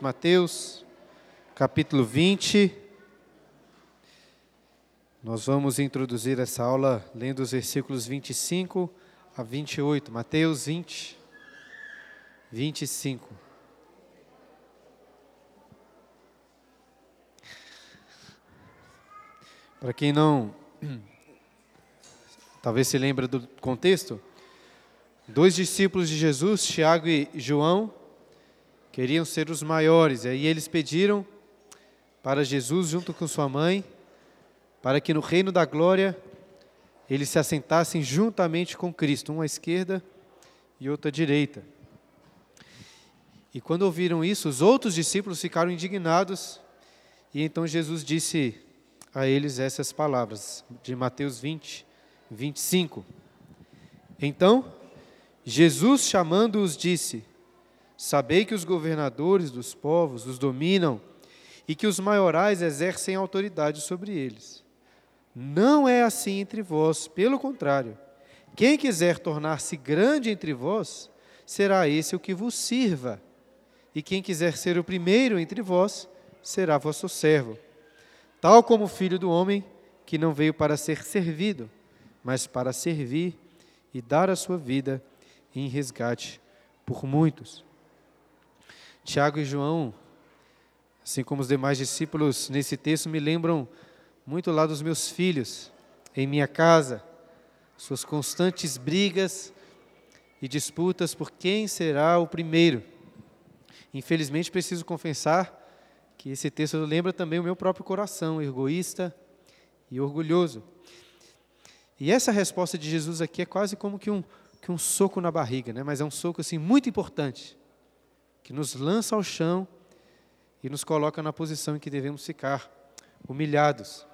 Mateus, capítulo 20. Nós vamos introduzir essa aula lendo os versículos 25 a 28. Mateus 20, 25. Para quem não, talvez se lembra do contexto, dois discípulos de Jesus, Tiago e João, queriam ser os maiores. E aí eles pediram para Jesus, junto com sua mãe, para que no reino da glória eles se assentassem juntamente com Cristo, um à esquerda e outro à direita. E quando ouviram isso, os outros discípulos ficaram indignados, e então Jesus disse a eles essas palavras, de Mateus 20, 25. Então, Jesus, chamando-os, disse: Sabei que os governadores dos povos os dominam e que os maiorais exercem autoridade sobre eles. Não é assim entre vós, pelo contrário. Quem quiser tornar-se grande entre vós, será esse o que vos sirva. E quem quiser ser o primeiro entre vós, será vosso servo. Tal como o filho do homem, que não veio para ser servido, mas para servir e dar a sua vida em resgate por muitos. Tiago e João, assim como os demais discípulos nesse texto, me lembram muito lá dos meus filhos, em minha casa, suas constantes brigas e disputas por quem será o primeiro. Infelizmente, preciso confessar que esse texto lembra também o meu próprio coração, egoísta e orgulhoso. E essa resposta de Jesus aqui é quase como que um, que um soco na barriga, né? mas é um soco assim muito importante que nos lança ao chão e nos coloca na posição em que devemos ficar, humilhados.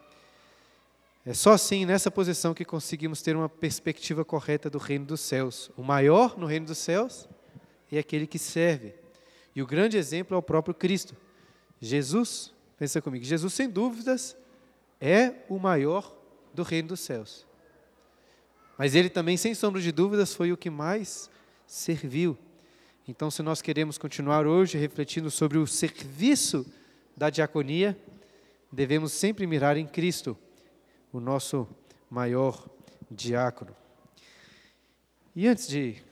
É só assim, nessa posição, que conseguimos ter uma perspectiva correta do reino dos céus. O maior no reino dos céus é aquele que serve. E o grande exemplo é o próprio Cristo. Jesus, pensa comigo, Jesus, sem dúvidas, é o maior do reino dos céus. Mas ele também, sem sombra de dúvidas, foi o que mais serviu. Então, se nós queremos continuar hoje refletindo sobre o serviço da diaconia, devemos sempre mirar em Cristo, o nosso maior diácono. E antes de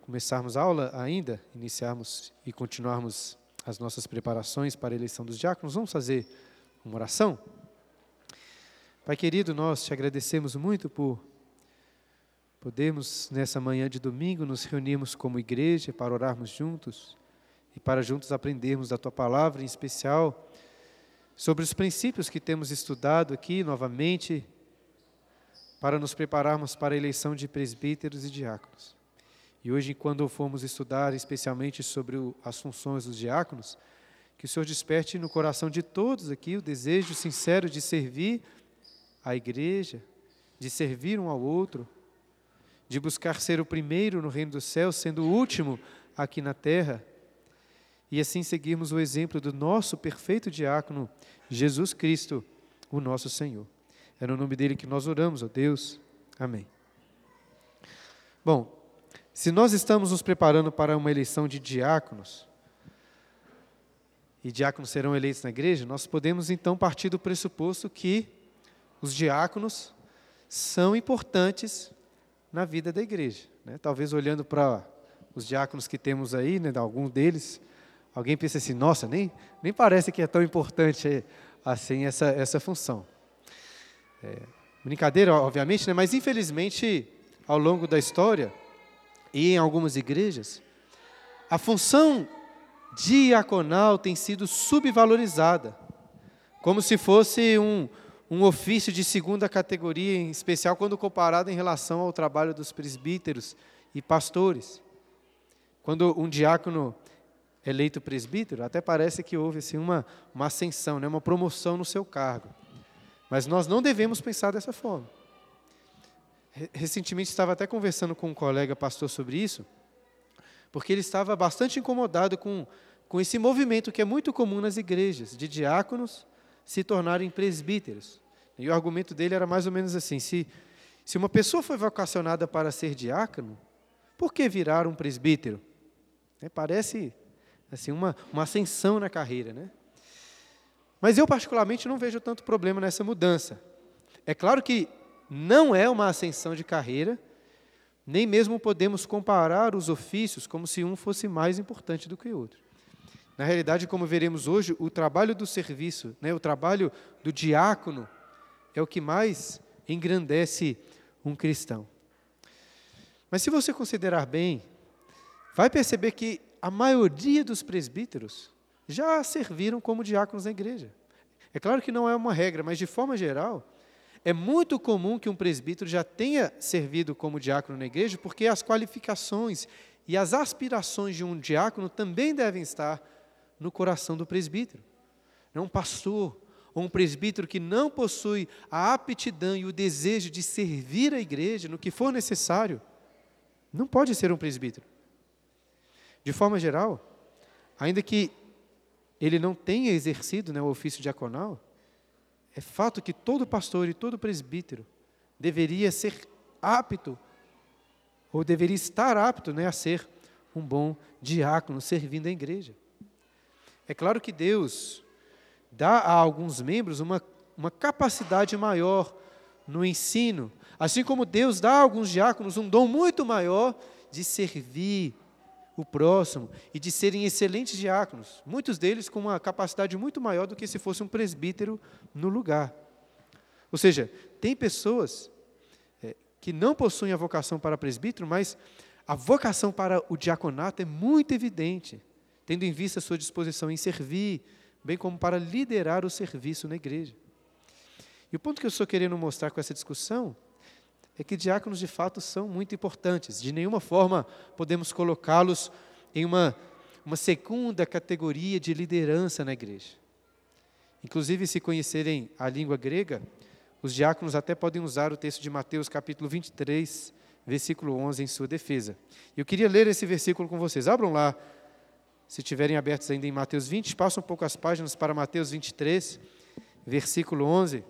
começarmos a aula ainda, iniciarmos e continuarmos as nossas preparações para a eleição dos diáconos, vamos fazer uma oração? Pai querido, nós te agradecemos muito por Podemos, nessa manhã de domingo, nos reunirmos como igreja para orarmos juntos e para juntos aprendermos da tua palavra, em especial sobre os princípios que temos estudado aqui novamente, para nos prepararmos para a eleição de presbíteros e diáconos. E hoje, quando formos estudar especialmente sobre as funções dos diáconos, que o Senhor desperte no coração de todos aqui o desejo sincero de servir a igreja, de servir um ao outro, de buscar ser o primeiro no reino dos céus, sendo o último aqui na terra, e assim seguirmos o exemplo do nosso perfeito diácono, Jesus Cristo, o nosso Senhor. É no nome dele que nós oramos, ó Deus. Amém. Bom, se nós estamos nos preparando para uma eleição de diáconos, e diáconos serão eleitos na igreja, nós podemos então partir do pressuposto que os diáconos são importantes na vida da igreja. Né? Talvez olhando para os diáconos que temos aí, né, algum deles, alguém pense assim, nossa, nem, nem parece que é tão importante assim essa, essa função. É, brincadeira, obviamente, né, mas infelizmente, ao longo da história, e em algumas igrejas, a função diaconal tem sido subvalorizada, como se fosse um, um ofício de segunda categoria, em especial quando comparado em relação ao trabalho dos presbíteros e pastores. Quando um diácono é eleito presbítero, até parece que houve assim, uma, uma ascensão, né, uma promoção no seu cargo. Mas nós não devemos pensar dessa forma. Recentemente estava até conversando com um colega pastor sobre isso, porque ele estava bastante incomodado com, com esse movimento que é muito comum nas igrejas, de diáconos se tornarem presbíteros. E o argumento dele era mais ou menos assim: se, se uma pessoa foi vocacionada para ser diácono, por que virar um presbítero? É, parece assim, uma, uma ascensão na carreira, né? Mas eu, particularmente, não vejo tanto problema nessa mudança. É claro que não é uma ascensão de carreira, nem mesmo podemos comparar os ofícios como se um fosse mais importante do que o outro. Na realidade, como veremos hoje, o trabalho do serviço, né, o trabalho do diácono, é o que mais engrandece um cristão. Mas se você considerar bem, vai perceber que a maioria dos presbíteros já serviram como diáconos na igreja. É claro que não é uma regra, mas de forma geral, é muito comum que um presbítero já tenha servido como diácono na igreja, porque as qualificações e as aspirações de um diácono também devem estar no coração do presbítero. Não um pastor ou um presbítero que não possui a aptidão e o desejo de servir a igreja no que for necessário, não pode ser um presbítero. De forma geral, ainda que ele não tenha exercido né, o ofício diaconal, é fato que todo pastor e todo presbítero deveria ser apto, ou deveria estar apto né, a ser um bom diácono servindo a igreja. É claro que Deus dá a alguns membros uma, uma capacidade maior no ensino, assim como Deus dá a alguns diáconos um dom muito maior de servir, o próximo e de serem excelentes diáconos, muitos deles com uma capacidade muito maior do que se fosse um presbítero no lugar. Ou seja, tem pessoas é, que não possuem a vocação para presbítero, mas a vocação para o diaconato é muito evidente, tendo em vista sua disposição em servir, bem como para liderar o serviço na igreja. E o ponto que eu estou querendo mostrar com essa discussão é que diáconos de fato são muito importantes. De nenhuma forma podemos colocá-los em uma, uma segunda categoria de liderança na igreja. Inclusive, se conhecerem a língua grega, os diáconos até podem usar o texto de Mateus capítulo 23, versículo 11 em sua defesa. Eu queria ler esse versículo com vocês. Abram lá, se estiverem abertos ainda em Mateus 20, passam um pouco as páginas para Mateus 23, versículo 11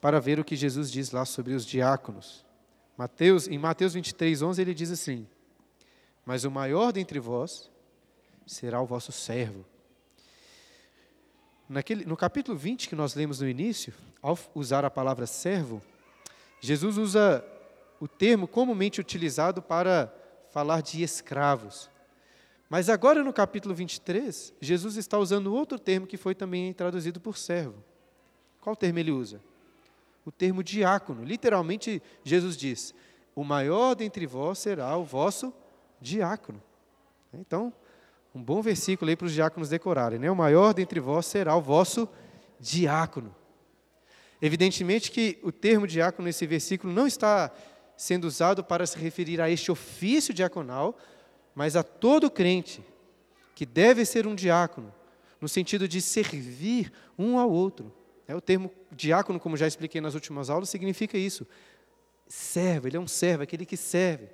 para ver o que Jesus diz lá sobre os diáconos. Mateus, em Mateus 23, 11, ele diz assim: Mas o maior dentre vós será o vosso servo. Naquele, no capítulo 20 que nós lemos no início, ao usar a palavra servo, Jesus usa o termo comumente utilizado para falar de escravos. Mas agora no capítulo 23, Jesus está usando outro termo que foi também traduzido por servo. Qual termo ele usa? o termo diácono. Literalmente, Jesus diz: O maior dentre vós será o vosso diácono. Então, um bom versículo aí para os diáconos decorarem, né? O maior dentre vós será o vosso diácono. Evidentemente que o termo diácono nesse versículo não está sendo usado para se referir a este ofício diaconal, mas a todo crente que deve ser um diácono, no sentido de servir um ao outro. É, o termo diácono, como já expliquei nas últimas aulas, significa isso. Servo, ele é um servo, aquele que serve.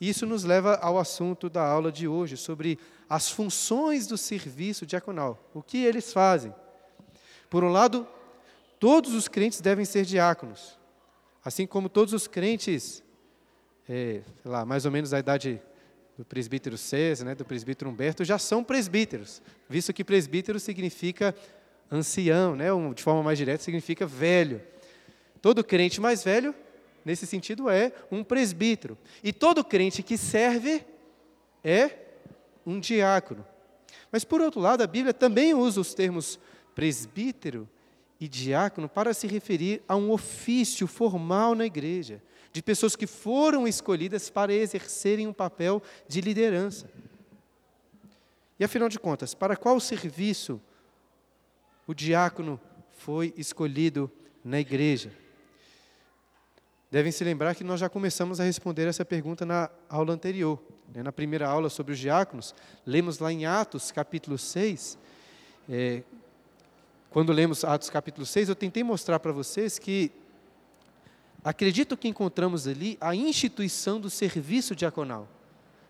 Isso nos leva ao assunto da aula de hoje, sobre as funções do serviço diaconal. O que eles fazem? Por um lado, todos os crentes devem ser diáconos. Assim como todos os crentes, é, lá, mais ou menos da idade do presbítero César, né, do presbítero Humberto, já são presbíteros, visto que presbítero significa ancião, né? De forma mais direta, significa velho. Todo crente mais velho, nesse sentido, é um presbítero. E todo crente que serve é um diácono. Mas, por outro lado, a Bíblia também usa os termos presbítero e diácono para se referir a um ofício formal na igreja, de pessoas que foram escolhidas para exercerem um papel de liderança. E afinal de contas, para qual serviço o diácono foi escolhido na igreja? Devem se lembrar que nós já começamos a responder essa pergunta na aula anterior. Né? Na primeira aula sobre os diáconos, lemos lá em Atos capítulo 6. É, quando lemos Atos capítulo 6, eu tentei mostrar para vocês que acredito que encontramos ali a instituição do serviço diaconal.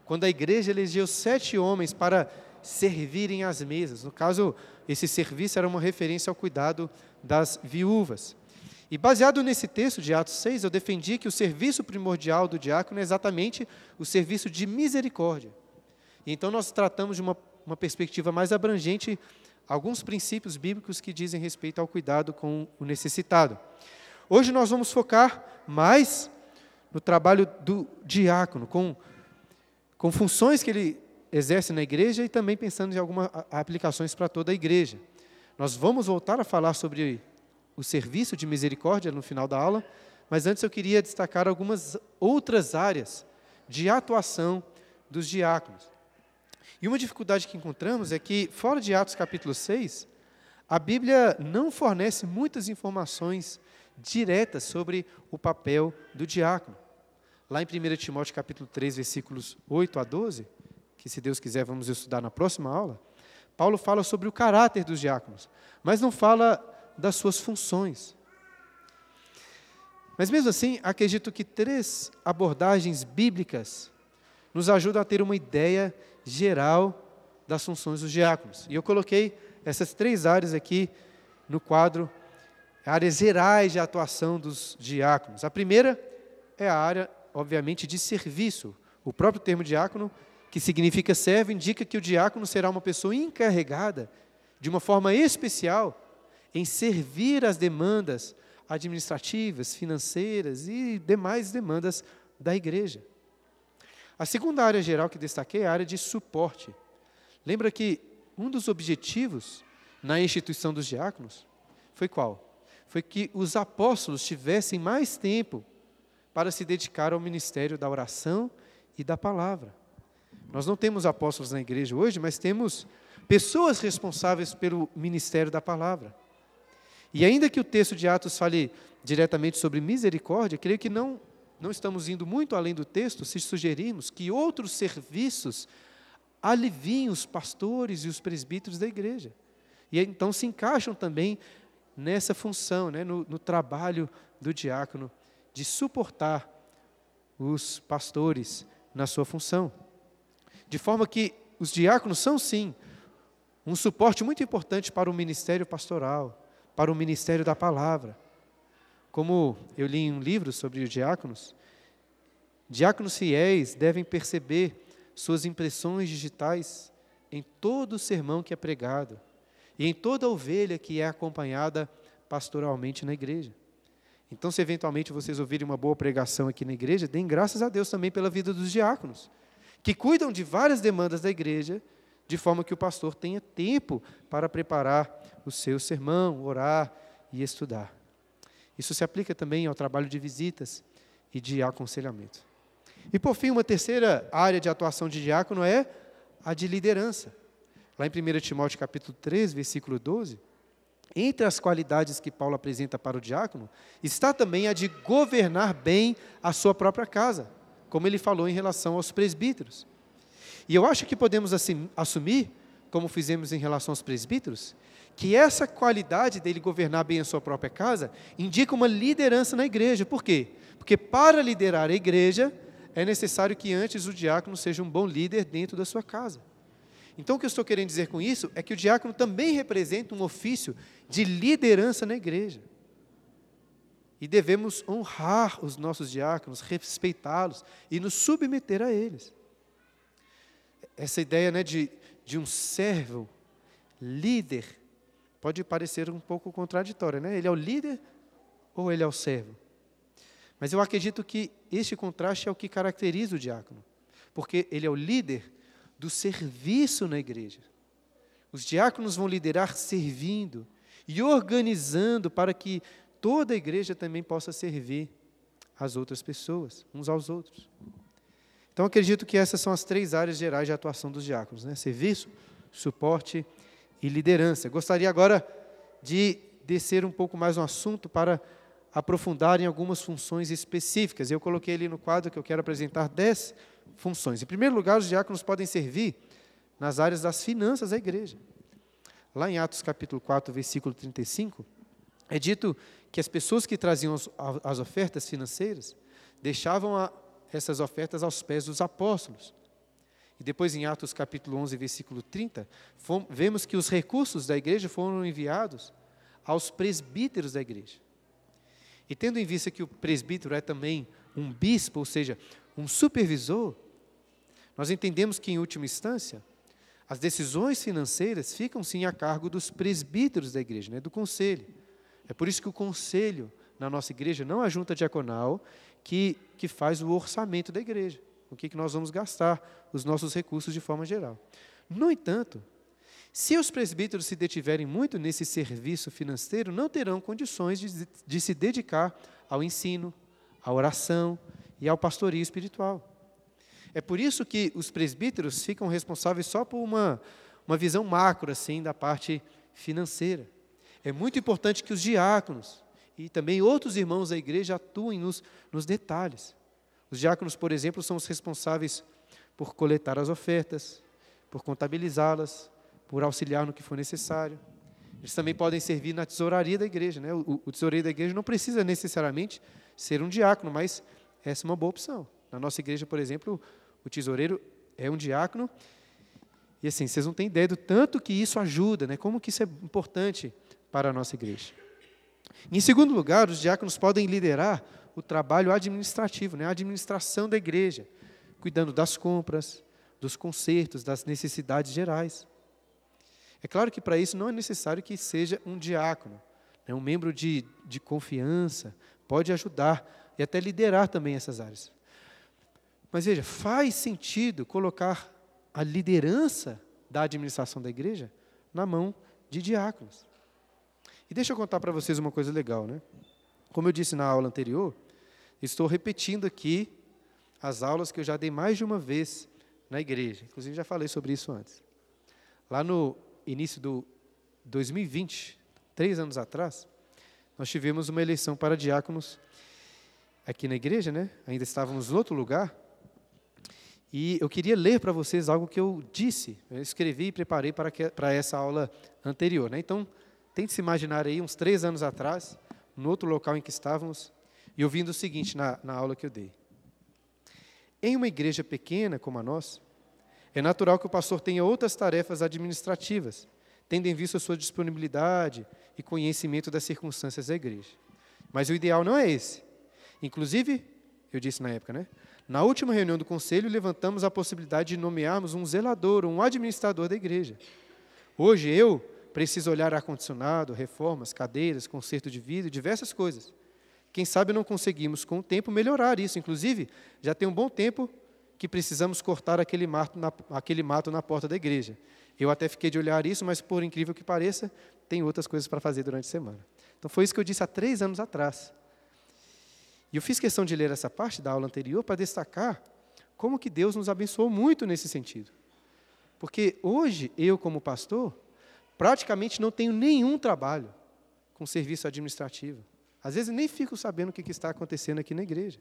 Quando a igreja elegeu sete homens para servirem às mesas. No caso, esse serviço era uma referência ao cuidado das viúvas. E baseado nesse texto de Atos 6, eu defendi que o serviço primordial do diácono é exatamente o serviço de misericórdia. E então nós tratamos de uma, uma perspectiva mais abrangente alguns princípios bíblicos que dizem respeito ao cuidado com o necessitado. Hoje nós vamos focar mais no trabalho do diácono, com, com funções que ele exerce na igreja e também pensando em algumas aplicações para toda a igreja. Nós vamos voltar a falar sobre o serviço de misericórdia no final da aula, mas antes eu queria destacar algumas outras áreas de atuação dos diáconos. E uma dificuldade que encontramos é que, fora de Atos capítulo 6, a Bíblia não fornece muitas informações diretas sobre o papel do diácono. Lá em 1 Timóteo capítulo 3, versículos 8 a 12, que se Deus quiser vamos estudar na próxima aula, Paulo fala sobre o caráter dos diáconos, mas não fala das suas funções. Mas mesmo assim, acredito que três abordagens bíblicas nos ajudam a ter uma ideia geral das funções dos diáconos. E eu coloquei essas três áreas aqui no quadro, áreas gerais de atuação dos diáconos. A primeira é a área, obviamente, de serviço. O próprio termo diácono que significa servo, indica que o diácono será uma pessoa encarregada, de uma forma especial, em servir as demandas administrativas, financeiras e demais demandas da igreja. A segunda área geral que destaquei é a área de suporte. Lembra que um dos objetivos na instituição dos diáconos foi qual? Foi que os apóstolos tivessem mais tempo para se dedicar ao ministério da oração e da palavra. Nós não temos apóstolos na igreja hoje, mas temos pessoas responsáveis pelo ministério da palavra. E ainda que o texto de Atos fale diretamente sobre misericórdia, creio que não, não estamos indo muito além do texto se sugerirmos que outros serviços aliviem os pastores e os presbíteros da igreja. E então se encaixam também nessa função, né, no, no trabalho do diácono, de suportar os pastores na sua função. De forma que os diáconos são, sim, um suporte muito importante para o ministério pastoral, para o ministério da palavra. Como eu li em um livro sobre os diáconos, diáconos fiéis devem perceber suas impressões digitais em todo o sermão que é pregado e em toda ovelha que é acompanhada pastoralmente na igreja. Então, se eventualmente vocês ouvirem uma boa pregação aqui na igreja, deem graças a Deus também pela vida dos diáconos que cuidam de várias demandas da igreja, de forma que o pastor tenha tempo para preparar o seu sermão, orar e estudar. Isso se aplica também ao trabalho de visitas e de aconselhamento. E por fim, uma terceira área de atuação de diácono é a de liderança. Lá em 1 Timóteo capítulo 3, versículo 12, entre as qualidades que Paulo apresenta para o diácono, está também a de governar bem a sua própria casa como ele falou em relação aos presbíteros. E eu acho que podemos assim, assumir, como fizemos em relação aos presbíteros, que essa qualidade dele governar bem a sua própria casa indica uma liderança na igreja. Por quê? Porque para liderar a igreja é necessário que antes o diácono seja um bom líder dentro da sua casa. Então, o que eu estou querendo dizer com isso é que o diácono também representa um ofício de liderança na igreja. E devemos honrar os nossos diáconos, respeitá-los e nos submeter a eles. Essa ideia né, de, de um servo, líder, pode parecer um pouco contraditória. Né? Ele é o líder ou ele é o servo? Mas eu acredito que este contraste é o que caracteriza o diácono, porque ele é o líder do serviço na igreja. Os diáconos vão liderar servindo e organizando para que toda a igreja também possa servir as outras pessoas, uns aos outros. Então, acredito que essas são as três áreas gerais de atuação dos diáconos: né? serviço, suporte e liderança. Gostaria agora de descer um pouco mais no assunto para aprofundar em algumas funções específicas. Eu coloquei ali no quadro que eu quero apresentar dez funções. Em primeiro lugar, os diáconos podem servir nas áreas das finanças da igreja. Lá em Atos capítulo 4, versículo 35, é dito que as pessoas que traziam as ofertas financeiras deixavam a, essas ofertas aos pés dos apóstolos. E depois, em Atos capítulo 11, versículo 30, fomos, vemos que os recursos da igreja foram enviados aos presbíteros da igreja. E tendo em vista que o presbítero é também um bispo, ou seja, um supervisor, nós entendemos que, em última instância, as decisões financeiras ficam sim a cargo dos presbíteros da igreja, né, do conselho. É por isso que o conselho na nossa igreja não é a junta diaconal que, que faz o orçamento da igreja, o que, que nós vamos gastar os nossos recursos de forma geral. No entanto, se os presbíteros se detiverem muito nesse serviço financeiro, não terão condições de, de se dedicar ao ensino, à oração e ao pastorio espiritual. É por isso que os presbíteros ficam responsáveis só por uma, uma visão macro, assim, da parte financeira. É muito importante que os diáconos e também outros irmãos da igreja atuem nos, nos detalhes. Os diáconos, por exemplo, são os responsáveis por coletar as ofertas, por contabilizá-las, por auxiliar no que for necessário. Eles também podem servir na tesouraria da igreja. Né? O, o tesoureiro da igreja não precisa necessariamente ser um diácono, mas essa é uma boa opção. Na nossa igreja, por exemplo, o tesoureiro é um diácono. E assim, vocês não têm ideia do tanto que isso ajuda, né? como que isso é importante para a nossa igreja. Em segundo lugar, os diáconos podem liderar o trabalho administrativo, né? a administração da igreja, cuidando das compras, dos concertos, das necessidades gerais. É claro que para isso não é necessário que seja um diácono, né? um membro de, de confiança, pode ajudar e até liderar também essas áreas. Mas veja, faz sentido colocar a liderança da administração da igreja na mão de diáconos. E deixa eu contar para vocês uma coisa legal, né? Como eu disse na aula anterior, estou repetindo aqui as aulas que eu já dei mais de uma vez na igreja. Inclusive já falei sobre isso antes. Lá no início do 2020, três anos atrás, nós tivemos uma eleição para diáconos aqui na igreja, né? Ainda estávamos em outro lugar. E eu queria ler para vocês algo que eu disse, eu escrevi e preparei para, que, para essa aula anterior. Né? Então, tente se imaginar aí, uns três anos atrás, no outro local em que estávamos, e ouvindo o seguinte na, na aula que eu dei. Em uma igreja pequena como a nossa, é natural que o pastor tenha outras tarefas administrativas, tendo em vista a sua disponibilidade e conhecimento das circunstâncias da igreja. Mas o ideal não é esse. Inclusive, eu disse na época, né? Na última reunião do conselho, levantamos a possibilidade de nomearmos um zelador, um administrador da igreja. Hoje eu preciso olhar ar-condicionado, reformas, cadeiras, conserto de vidro, diversas coisas. Quem sabe não conseguimos, com o tempo, melhorar isso. Inclusive, já tem um bom tempo que precisamos cortar aquele mato na, aquele mato na porta da igreja. Eu até fiquei de olhar isso, mas, por incrível que pareça, tem outras coisas para fazer durante a semana. Então, foi isso que eu disse há três anos atrás. E eu fiz questão de ler essa parte da aula anterior para destacar como que Deus nos abençoou muito nesse sentido. Porque hoje, eu como pastor, praticamente não tenho nenhum trabalho com serviço administrativo. Às vezes nem fico sabendo o que está acontecendo aqui na igreja.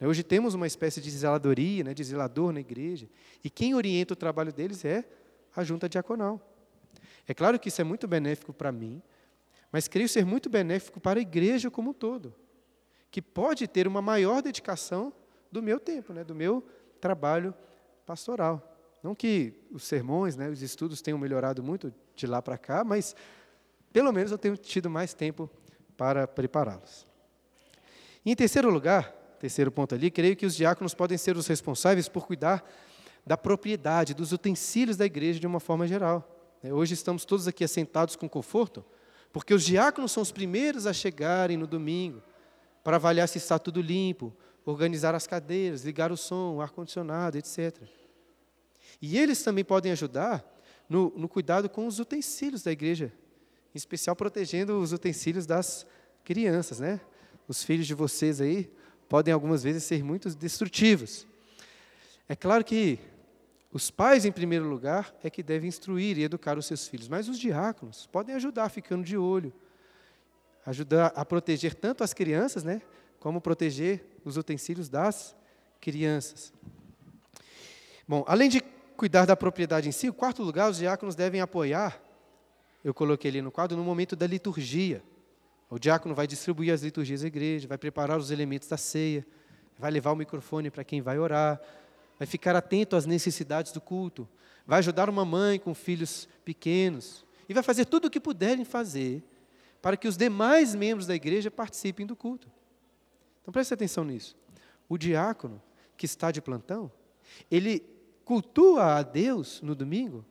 Hoje temos uma espécie de zeladoria, né, de zelador na igreja, e quem orienta o trabalho deles é a junta diaconal. É claro que isso é muito benéfico para mim, mas creio ser muito benéfico para a igreja como um todo que pode ter uma maior dedicação do meu tempo, né, do meu trabalho pastoral. Não que os sermões, né, os estudos tenham melhorado muito de lá para cá, mas pelo menos eu tenho tido mais tempo para prepará-los. em terceiro lugar, terceiro ponto ali, creio que os diáconos podem ser os responsáveis por cuidar da propriedade, dos utensílios da igreja de uma forma geral. Né. Hoje estamos todos aqui assentados com conforto, porque os diáconos são os primeiros a chegarem no domingo, para avaliar se está tudo limpo, organizar as cadeiras, ligar o som, o ar-condicionado, etc. E eles também podem ajudar no, no cuidado com os utensílios da igreja, em especial protegendo os utensílios das crianças, né? Os filhos de vocês aí podem algumas vezes ser muito destrutivos. É claro que os pais, em primeiro lugar, é que devem instruir e educar os seus filhos, mas os diáconos podem ajudar ficando de olho, ajudar a proteger tanto as crianças, né, como proteger os utensílios das crianças. Bom, além de cuidar da propriedade em si, o quarto lugar, os diáconos devem apoiar, eu coloquei ali no quadro, no momento da liturgia. O diácono vai distribuir as liturgias da igreja, vai preparar os elementos da ceia, vai levar o microfone para quem vai orar, vai ficar atento às necessidades do culto, vai ajudar uma mãe com filhos pequenos e vai fazer tudo o que puderem fazer para que os demais membros da igreja participem do culto. Então preste atenção nisso. O diácono que está de plantão, ele cultua a Deus no domingo,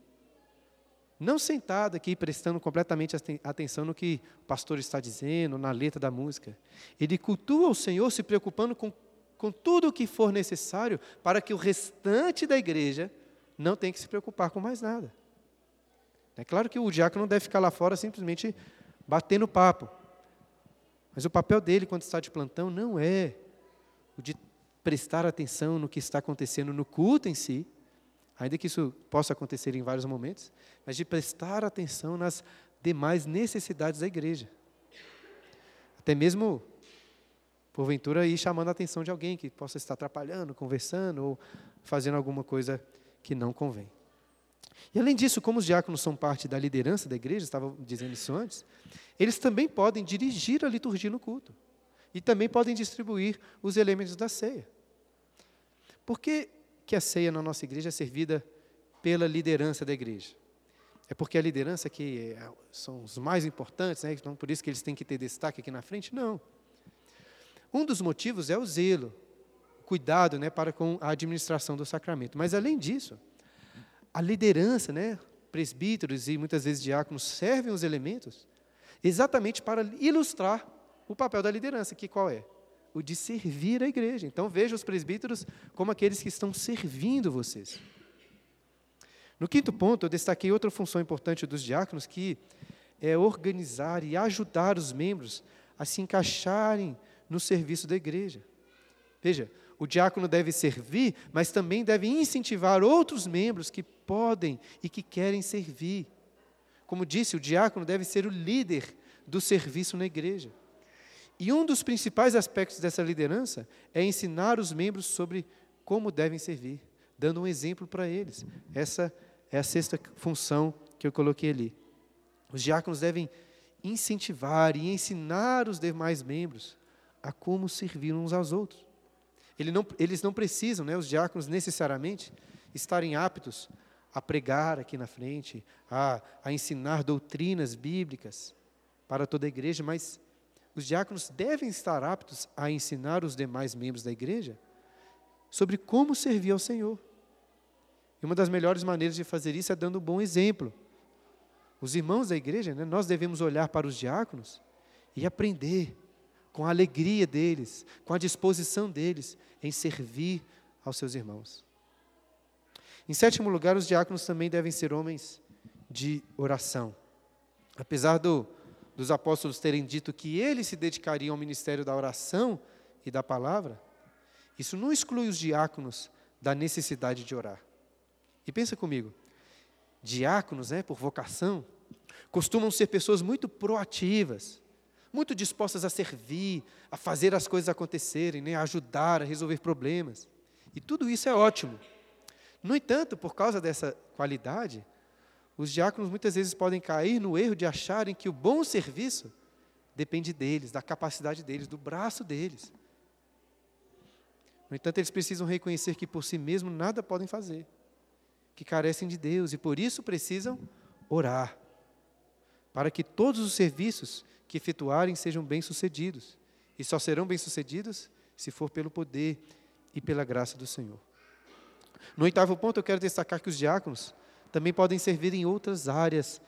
não sentado aqui prestando completamente atenção no que o pastor está dizendo, na letra da música. Ele cultua o Senhor se preocupando com, com tudo o que for necessário para que o restante da igreja não tenha que se preocupar com mais nada. É claro que o diácono não deve ficar lá fora simplesmente batendo papo. Mas o papel dele, quando está de plantão, não é o de prestar atenção no que está acontecendo no culto em si, ainda que isso possa acontecer em vários momentos, mas de prestar atenção nas demais necessidades da igreja. Até mesmo, porventura, ir chamando a atenção de alguém que possa estar atrapalhando, conversando ou fazendo alguma coisa que não convém. E além disso, como os diáconos são parte da liderança da igreja, estava dizendo isso antes, eles também podem dirigir a liturgia no culto. E também podem distribuir os elementos da ceia. Por que que a ceia na nossa igreja é servida pela liderança da igreja. É porque a liderança que é, são os mais importantes, né? então por isso que eles têm que ter destaque aqui na frente? Não. Um dos motivos é o zelo, o cuidado né, para com a administração do sacramento. Mas além disso, a liderança, né, presbíteros e muitas vezes diáconos servem os elementos exatamente para ilustrar o papel da liderança, que qual é? o de servir a igreja. Então veja os presbíteros como aqueles que estão servindo vocês. No quinto ponto, eu destaquei outra função importante dos diáconos, que é organizar e ajudar os membros a se encaixarem no serviço da igreja. Veja, o diácono deve servir, mas também deve incentivar outros membros que podem e que querem servir. Como disse, o diácono deve ser o líder do serviço na igreja. E um dos principais aspectos dessa liderança é ensinar os membros sobre como devem servir, dando um exemplo para eles. Essa é a sexta função que eu coloquei ali. Os diáconos devem incentivar e ensinar os demais membros a como servir uns aos outros. Eles não, eles não precisam, né, os diáconos, necessariamente, estarem aptos a pregar aqui na frente, a, a ensinar doutrinas bíblicas para toda a igreja, mas os diáconos devem estar aptos a ensinar os demais membros da igreja sobre como servir ao Senhor. E uma das melhores maneiras de fazer isso é dando um bom exemplo. Os irmãos da igreja, né, nós devemos olhar para os diáconos e aprender com a alegria deles, com a disposição deles em servir aos seus irmãos. Em sétimo lugar, os diáconos também devem ser homens de oração. Apesar do, dos apóstolos terem dito que eles se dedicariam ao ministério da oração e da palavra, isso não exclui os diáconos da necessidade de orar. E pensa comigo, diáconos, né, por vocação, costumam ser pessoas muito proativas, muito dispostas a servir, a fazer as coisas acontecerem, né, a ajudar, a resolver problemas. E tudo isso é ótimo. No entanto, por causa dessa qualidade, os diáconos muitas vezes podem cair no erro de acharem que o bom serviço depende deles, da capacidade deles, do braço deles. No entanto, eles precisam reconhecer que por si mesmos nada podem fazer, que carecem de Deus e por isso precisam orar, para que todos os serviços que efetuarem sejam bem-sucedidos. E só serão bem-sucedidos se for pelo poder e pela graça do Senhor. No oitavo ponto, eu quero destacar que os diáconos também podem servir em outras áreas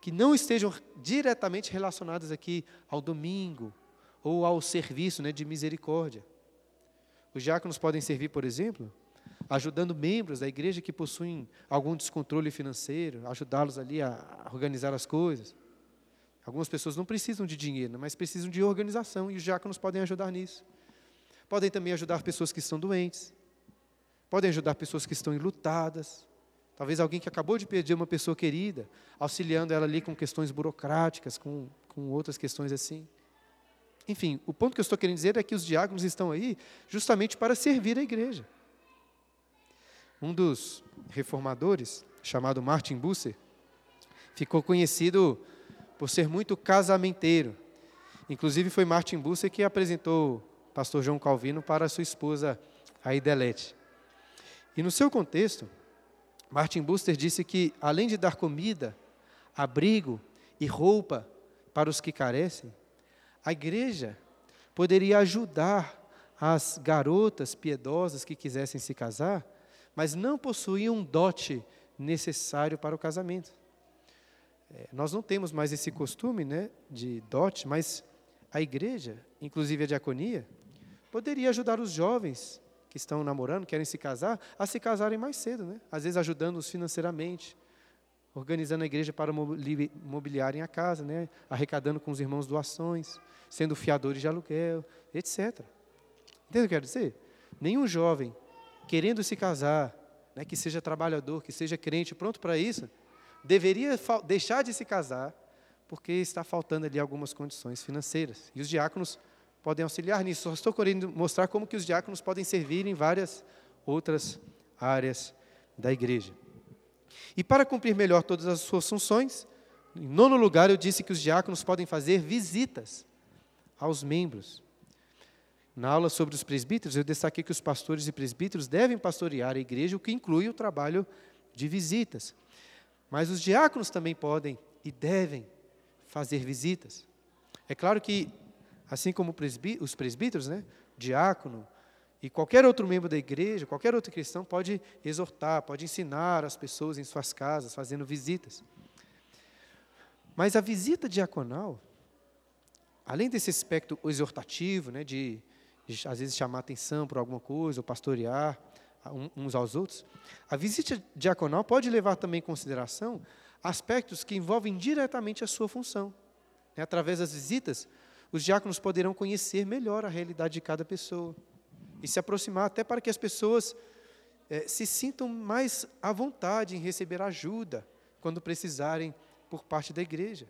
que não estejam diretamente relacionadas aqui ao domingo ou ao serviço né, de misericórdia. Os diáconos podem servir, por exemplo, ajudando membros da igreja que possuem algum descontrole financeiro, ajudá-los ali a organizar as coisas. Algumas pessoas não precisam de dinheiro, mas precisam de organização e os diáconos podem ajudar nisso. Podem também ajudar pessoas que estão doentes, podem ajudar pessoas que estão enlutadas, Talvez alguém que acabou de perder uma pessoa querida, auxiliando ela ali com questões burocráticas, com, com outras questões assim. Enfim, o ponto que eu estou querendo dizer é que os diáconos estão aí justamente para servir a igreja. Um dos reformadores, chamado Martin Busser, ficou conhecido por ser muito casamenteiro. Inclusive foi Martin Busser que apresentou pastor João Calvino para sua esposa, a Idelete. E no seu contexto, Martin Buster disse que, além de dar comida, abrigo e roupa para os que carecem, a igreja poderia ajudar as garotas piedosas que quisessem se casar, mas não possuíam um dote necessário para o casamento. É, nós não temos mais esse costume né, de dote, mas a igreja, inclusive a diaconia, poderia ajudar os jovens que estão namorando, querem se casar, a se casarem mais cedo, né? às vezes ajudando-os financeiramente, organizando a igreja para mobiliarem a casa, né? arrecadando com os irmãos doações, sendo fiadores de aluguel, etc. Entende o que eu quero dizer? Nenhum jovem querendo se casar, né, que seja trabalhador, que seja crente, pronto para isso, deveria deixar de se casar porque está faltando ali algumas condições financeiras. E os diáconos podem auxiliar nisso. Só estou querendo mostrar como que os diáconos podem servir em várias outras áreas da igreja. E para cumprir melhor todas as suas funções, em nono lugar, eu disse que os diáconos podem fazer visitas aos membros. Na aula sobre os presbíteros, eu destaquei que os pastores e presbíteros devem pastorear a igreja, o que inclui o trabalho de visitas. Mas os diáconos também podem e devem fazer visitas. É claro que, assim como os presbíteros, né, diácono e qualquer outro membro da igreja, qualquer outro cristão pode exortar, pode ensinar as pessoas em suas casas, fazendo visitas. Mas a visita diaconal, além desse aspecto exortativo, né, de, de às vezes chamar atenção por alguma coisa, ou pastorear uns aos outros, a visita diaconal pode levar também em consideração aspectos que envolvem diretamente a sua função. Né, através das visitas, os diáconos poderão conhecer melhor a realidade de cada pessoa e se aproximar, até para que as pessoas é, se sintam mais à vontade em receber ajuda quando precisarem por parte da igreja.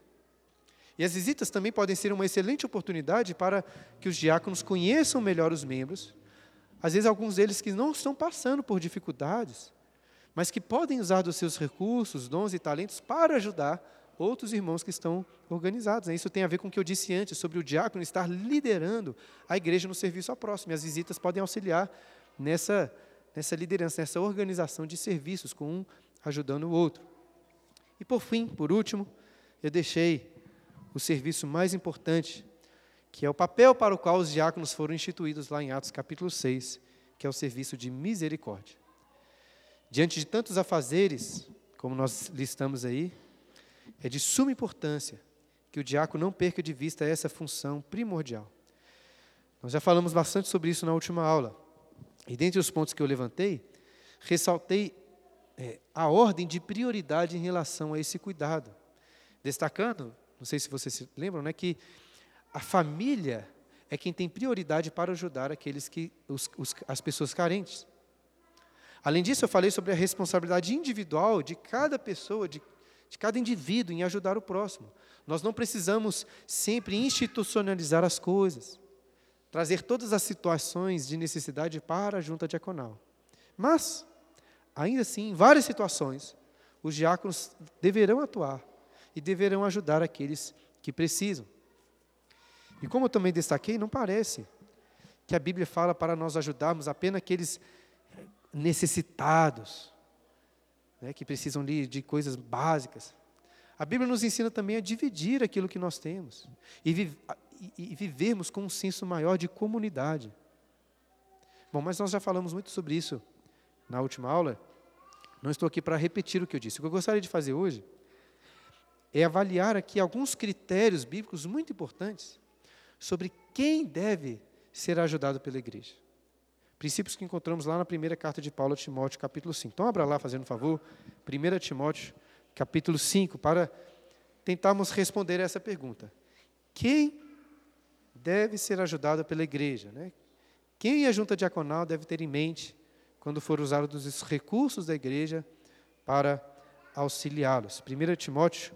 E as visitas também podem ser uma excelente oportunidade para que os diáconos conheçam melhor os membros, às vezes alguns deles que não estão passando por dificuldades, mas que podem usar dos seus recursos, dons e talentos para ajudar outros irmãos que estão organizados. Isso tem a ver com o que eu disse antes sobre o diácono estar liderando a igreja no serviço ao próximo. E as visitas podem auxiliar nessa, nessa liderança, nessa organização de serviços, com um ajudando o outro. E por fim, por último, eu deixei o serviço mais importante, que é o papel para o qual os diáconos foram instituídos lá em Atos capítulo 6, que é o serviço de misericórdia. Diante de tantos afazeres, como nós listamos aí, é de suma importância que o diácono não perca de vista essa função primordial. Nós já falamos bastante sobre isso na última aula. E dentre os pontos que eu levantei, ressaltei é, a ordem de prioridade em relação a esse cuidado. Destacando, não sei se vocês se lembram, né, que a família é quem tem prioridade para ajudar aqueles que, os, os, as pessoas carentes. Além disso, eu falei sobre a responsabilidade individual de cada pessoa, de de cada indivíduo em ajudar o próximo. Nós não precisamos sempre institucionalizar as coisas, trazer todas as situações de necessidade para a junta diaconal. Mas, ainda assim, em várias situações, os diáconos deverão atuar e deverão ajudar aqueles que precisam. E como eu também destaquei, não parece que a Bíblia fala para nós ajudarmos apenas aqueles necessitados, né, que precisam de, de coisas básicas. A Bíblia nos ensina também a dividir aquilo que nós temos e, vi, e, e vivermos com um senso maior de comunidade. Bom, mas nós já falamos muito sobre isso na última aula. Não estou aqui para repetir o que eu disse. O que eu gostaria de fazer hoje é avaliar aqui alguns critérios bíblicos muito importantes sobre quem deve ser ajudado pela igreja. Princípios que encontramos lá na primeira carta de Paulo a Timóteo, capítulo 5. Então, abra lá, fazendo um favor, 1 Timóteo, capítulo 5, para tentarmos responder essa pergunta. Quem deve ser ajudado pela igreja? Né? Quem a junta diaconal deve ter em mente quando for usar os recursos da igreja para auxiliá-los? 1 Timóteo,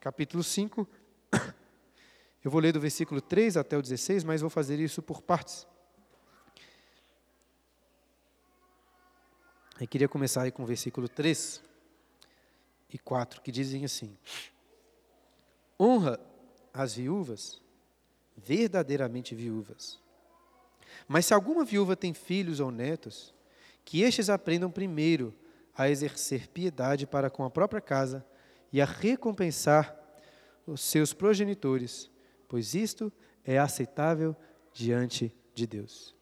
capítulo 5. Eu vou ler do versículo 3 até o 16, mas vou fazer isso por partes. Eu queria começar aí com o versículo 3 e 4, que dizem assim: Honra as viúvas, verdadeiramente viúvas. Mas se alguma viúva tem filhos ou netos, que estes aprendam primeiro a exercer piedade para com a própria casa e a recompensar os seus progenitores, pois isto é aceitável diante de Deus.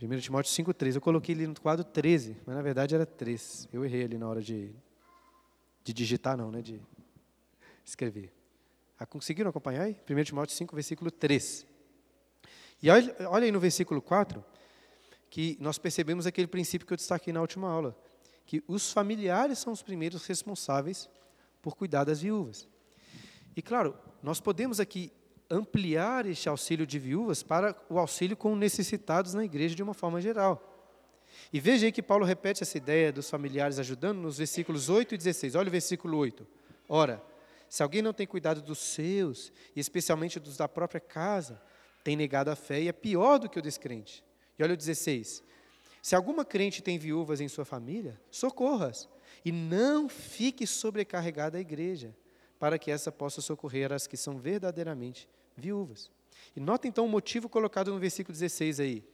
1 Timóteo 5,13. Eu coloquei ali no quadro 13, mas na verdade era 3. Eu errei ali na hora de, de digitar, não, né? De escrever. Ah, conseguiram acompanhar aí? 1 Timóteo 5, versículo 3. E olha, olha aí no versículo 4, que nós percebemos aquele princípio que eu destaquei na última aula, que os familiares são os primeiros responsáveis por cuidar das viúvas. E claro, nós podemos aqui ampliar este auxílio de viúvas para o auxílio com necessitados na igreja de uma forma geral. E veja aí que Paulo repete essa ideia dos familiares ajudando nos versículos 8 e 16. Olha o versículo 8. Ora, se alguém não tem cuidado dos seus, e especialmente dos da própria casa, tem negado a fé e é pior do que o descrente. E olha o 16. Se alguma crente tem viúvas em sua família, socorras, e não fique sobrecarregada a igreja, para que essa possa socorrer as que são verdadeiramente viúvas. E nota então o motivo colocado no versículo 16 aí,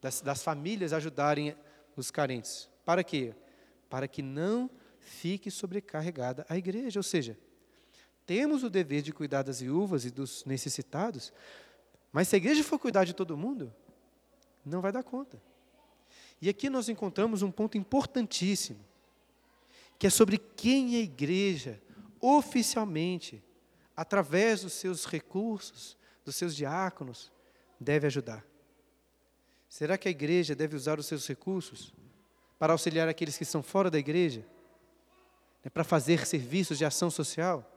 das, das famílias ajudarem os carentes. Para quê? Para que não fique sobrecarregada a igreja. Ou seja, temos o dever de cuidar das viúvas e dos necessitados, mas se a igreja for cuidar de todo mundo, não vai dar conta. E aqui nós encontramos um ponto importantíssimo, que é sobre quem a igreja oficialmente através dos seus recursos, dos seus diáconos, deve ajudar? Será que a igreja deve usar os seus recursos para auxiliar aqueles que estão fora da igreja? É para fazer serviços de ação social?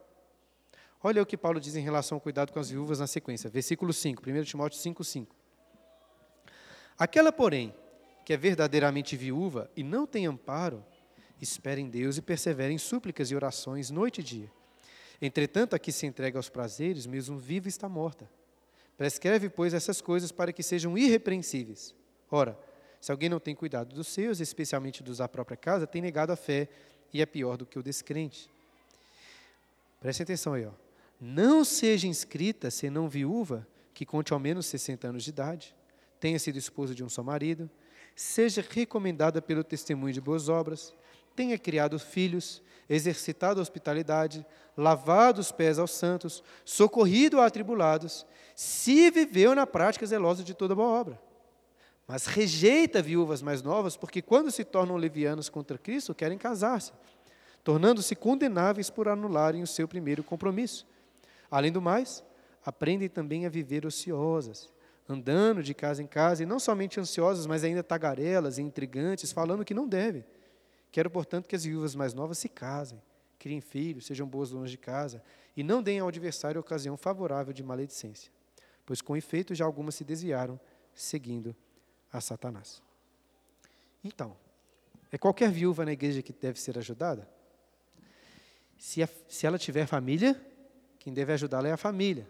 Olha o que Paulo diz em relação ao cuidado com as viúvas na sequência. Versículo 5, 1 Timóteo 5, 5. Aquela, porém, que é verdadeiramente viúva e não tem amparo, espera em Deus e persevera em súplicas e orações noite e dia. Entretanto, a que se entrega aos prazeres, mesmo viva está morta. Prescreve, pois, essas coisas para que sejam irrepreensíveis. Ora, se alguém não tem cuidado dos seus, especialmente dos da própria casa, tem negado a fé e é pior do que o descrente. Preste atenção aí, ó. Não seja inscrita, senão viúva, que conte ao menos 60 anos de idade, tenha sido esposa de um só marido, seja recomendada pelo testemunho de boas obras, tenha criado filhos, exercitado a hospitalidade, lavado os pés aos santos, socorrido a atribulados, se viveu na prática zelosa de toda boa obra. Mas rejeita viúvas mais novas, porque quando se tornam levianas contra Cristo, querem casar-se, tornando-se condenáveis por anularem o seu primeiro compromisso. Além do mais, aprendem também a viver ociosas, andando de casa em casa, e não somente ansiosas, mas ainda tagarelas e intrigantes, falando que não devem. Quero, portanto, que as viúvas mais novas se casem, criem filhos, sejam boas donas de casa e não deem ao adversário ocasião favorável de maledicência, pois com efeito já algumas se desviaram, seguindo a Satanás. Então, é qualquer viúva na igreja que deve ser ajudada? Se, a, se ela tiver família, quem deve ajudá-la é a família.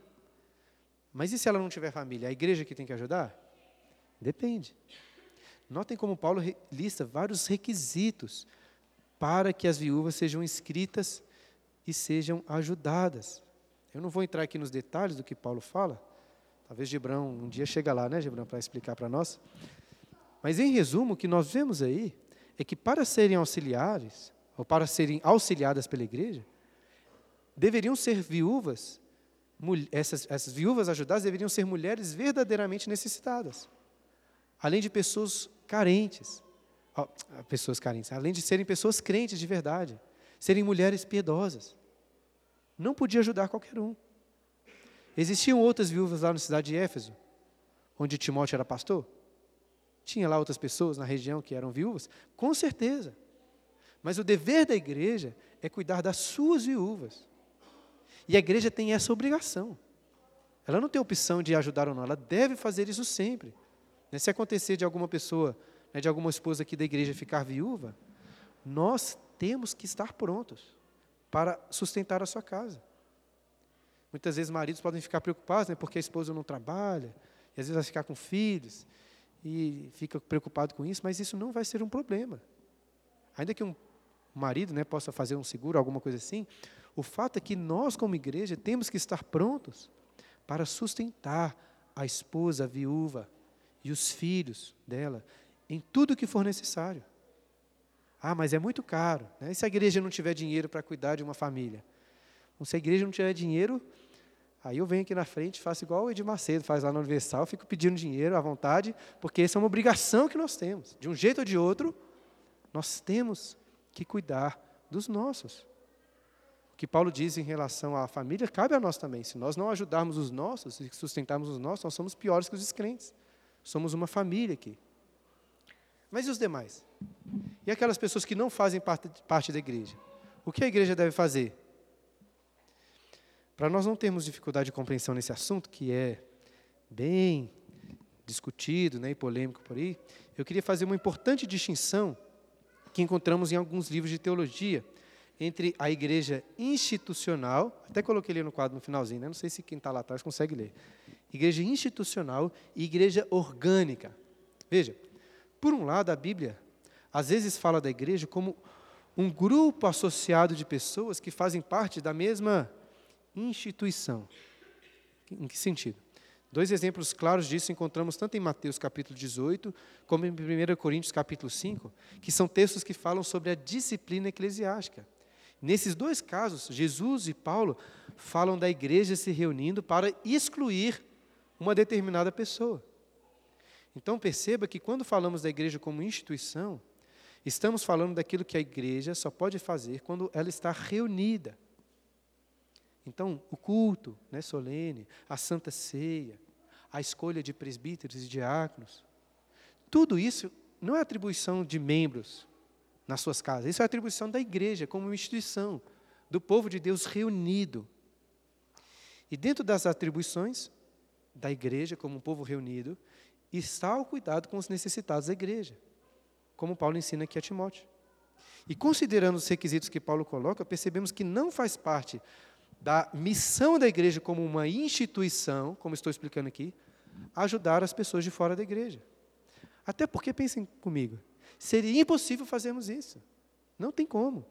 Mas e se ela não tiver família? A igreja que tem que ajudar? Depende. Notem como Paulo lista vários requisitos para que as viúvas sejam inscritas e sejam ajudadas. Eu não vou entrar aqui nos detalhes do que Paulo fala. Talvez Gibrão um dia chega lá, né, Gibrão, para explicar para nós. Mas em resumo, o que nós vemos aí é que para serem auxiliares, ou para serem auxiliadas pela igreja, deveriam ser viúvas, essas, essas viúvas ajudadas deveriam ser mulheres verdadeiramente necessitadas. Além de pessoas carentes. Pessoas carentes, além de serem pessoas crentes de verdade, serem mulheres piedosas. Não podia ajudar qualquer um. Existiam outras viúvas lá na cidade de Éfeso, onde Timóteo era pastor? Tinha lá outras pessoas na região que eram viúvas? Com certeza. Mas o dever da igreja é cuidar das suas viúvas. E a igreja tem essa obrigação. Ela não tem opção de ajudar ou não, ela deve fazer isso sempre. Né, se acontecer de alguma pessoa, né, de alguma esposa aqui da igreja ficar viúva, nós temos que estar prontos para sustentar a sua casa. Muitas vezes maridos podem ficar preocupados, né, porque a esposa não trabalha, e às vezes vai ficar com filhos, e fica preocupado com isso, mas isso não vai ser um problema. Ainda que um marido né, possa fazer um seguro, alguma coisa assim, o fato é que nós, como igreja, temos que estar prontos para sustentar a esposa a viúva, e os filhos dela em tudo que for necessário. Ah, mas é muito caro. Né? E se a igreja não tiver dinheiro para cuidar de uma família? Ou se a igreja não tiver dinheiro Aí eu venho aqui na frente, faço igual o Edir Macedo faz lá no Universal, fico pedindo dinheiro à vontade, porque essa é uma obrigação que nós temos. De um jeito ou de outro, nós temos que cuidar dos nossos. O que Paulo diz em relação à família cabe a nós também. Se nós não ajudarmos os nossos e sustentarmos os nossos, nós somos piores que os descrentes. Somos uma família aqui. Mas e os demais? E aquelas pessoas que não fazem parte, parte da igreja? O que a igreja deve fazer? Para nós não termos dificuldade de compreensão nesse assunto, que é bem discutido né, e polêmico por aí, eu queria fazer uma importante distinção que encontramos em alguns livros de teologia entre a igreja institucional, até coloquei ali no quadro no finalzinho, né? não sei se quem está lá atrás consegue ler, igreja institucional e igreja orgânica. Veja, por um lado, a Bíblia às vezes fala da igreja como um grupo associado de pessoas que fazem parte da mesma instituição. Em que sentido? Dois exemplos claros disso encontramos tanto em Mateus capítulo 18, como em 1 Coríntios capítulo 5, que são textos que falam sobre a disciplina eclesiástica. Nesses dois casos, Jesus e Paulo falam da igreja se reunindo para excluir uma determinada pessoa. Então perceba que quando falamos da igreja como instituição, estamos falando daquilo que a igreja só pode fazer quando ela está reunida. Então, o culto né, solene, a santa ceia, a escolha de presbíteros e diáconos, tudo isso não é atribuição de membros nas suas casas, isso é atribuição da igreja como instituição, do povo de Deus reunido. E dentro das atribuições da igreja como um povo reunido, está o cuidado com os necessitados da igreja, como Paulo ensina aqui a Timóteo. E considerando os requisitos que Paulo coloca, percebemos que não faz parte da missão da igreja como uma instituição, como estou explicando aqui, ajudar as pessoas de fora da igreja. Até porque, pensem comigo, seria impossível fazermos isso. Não tem como.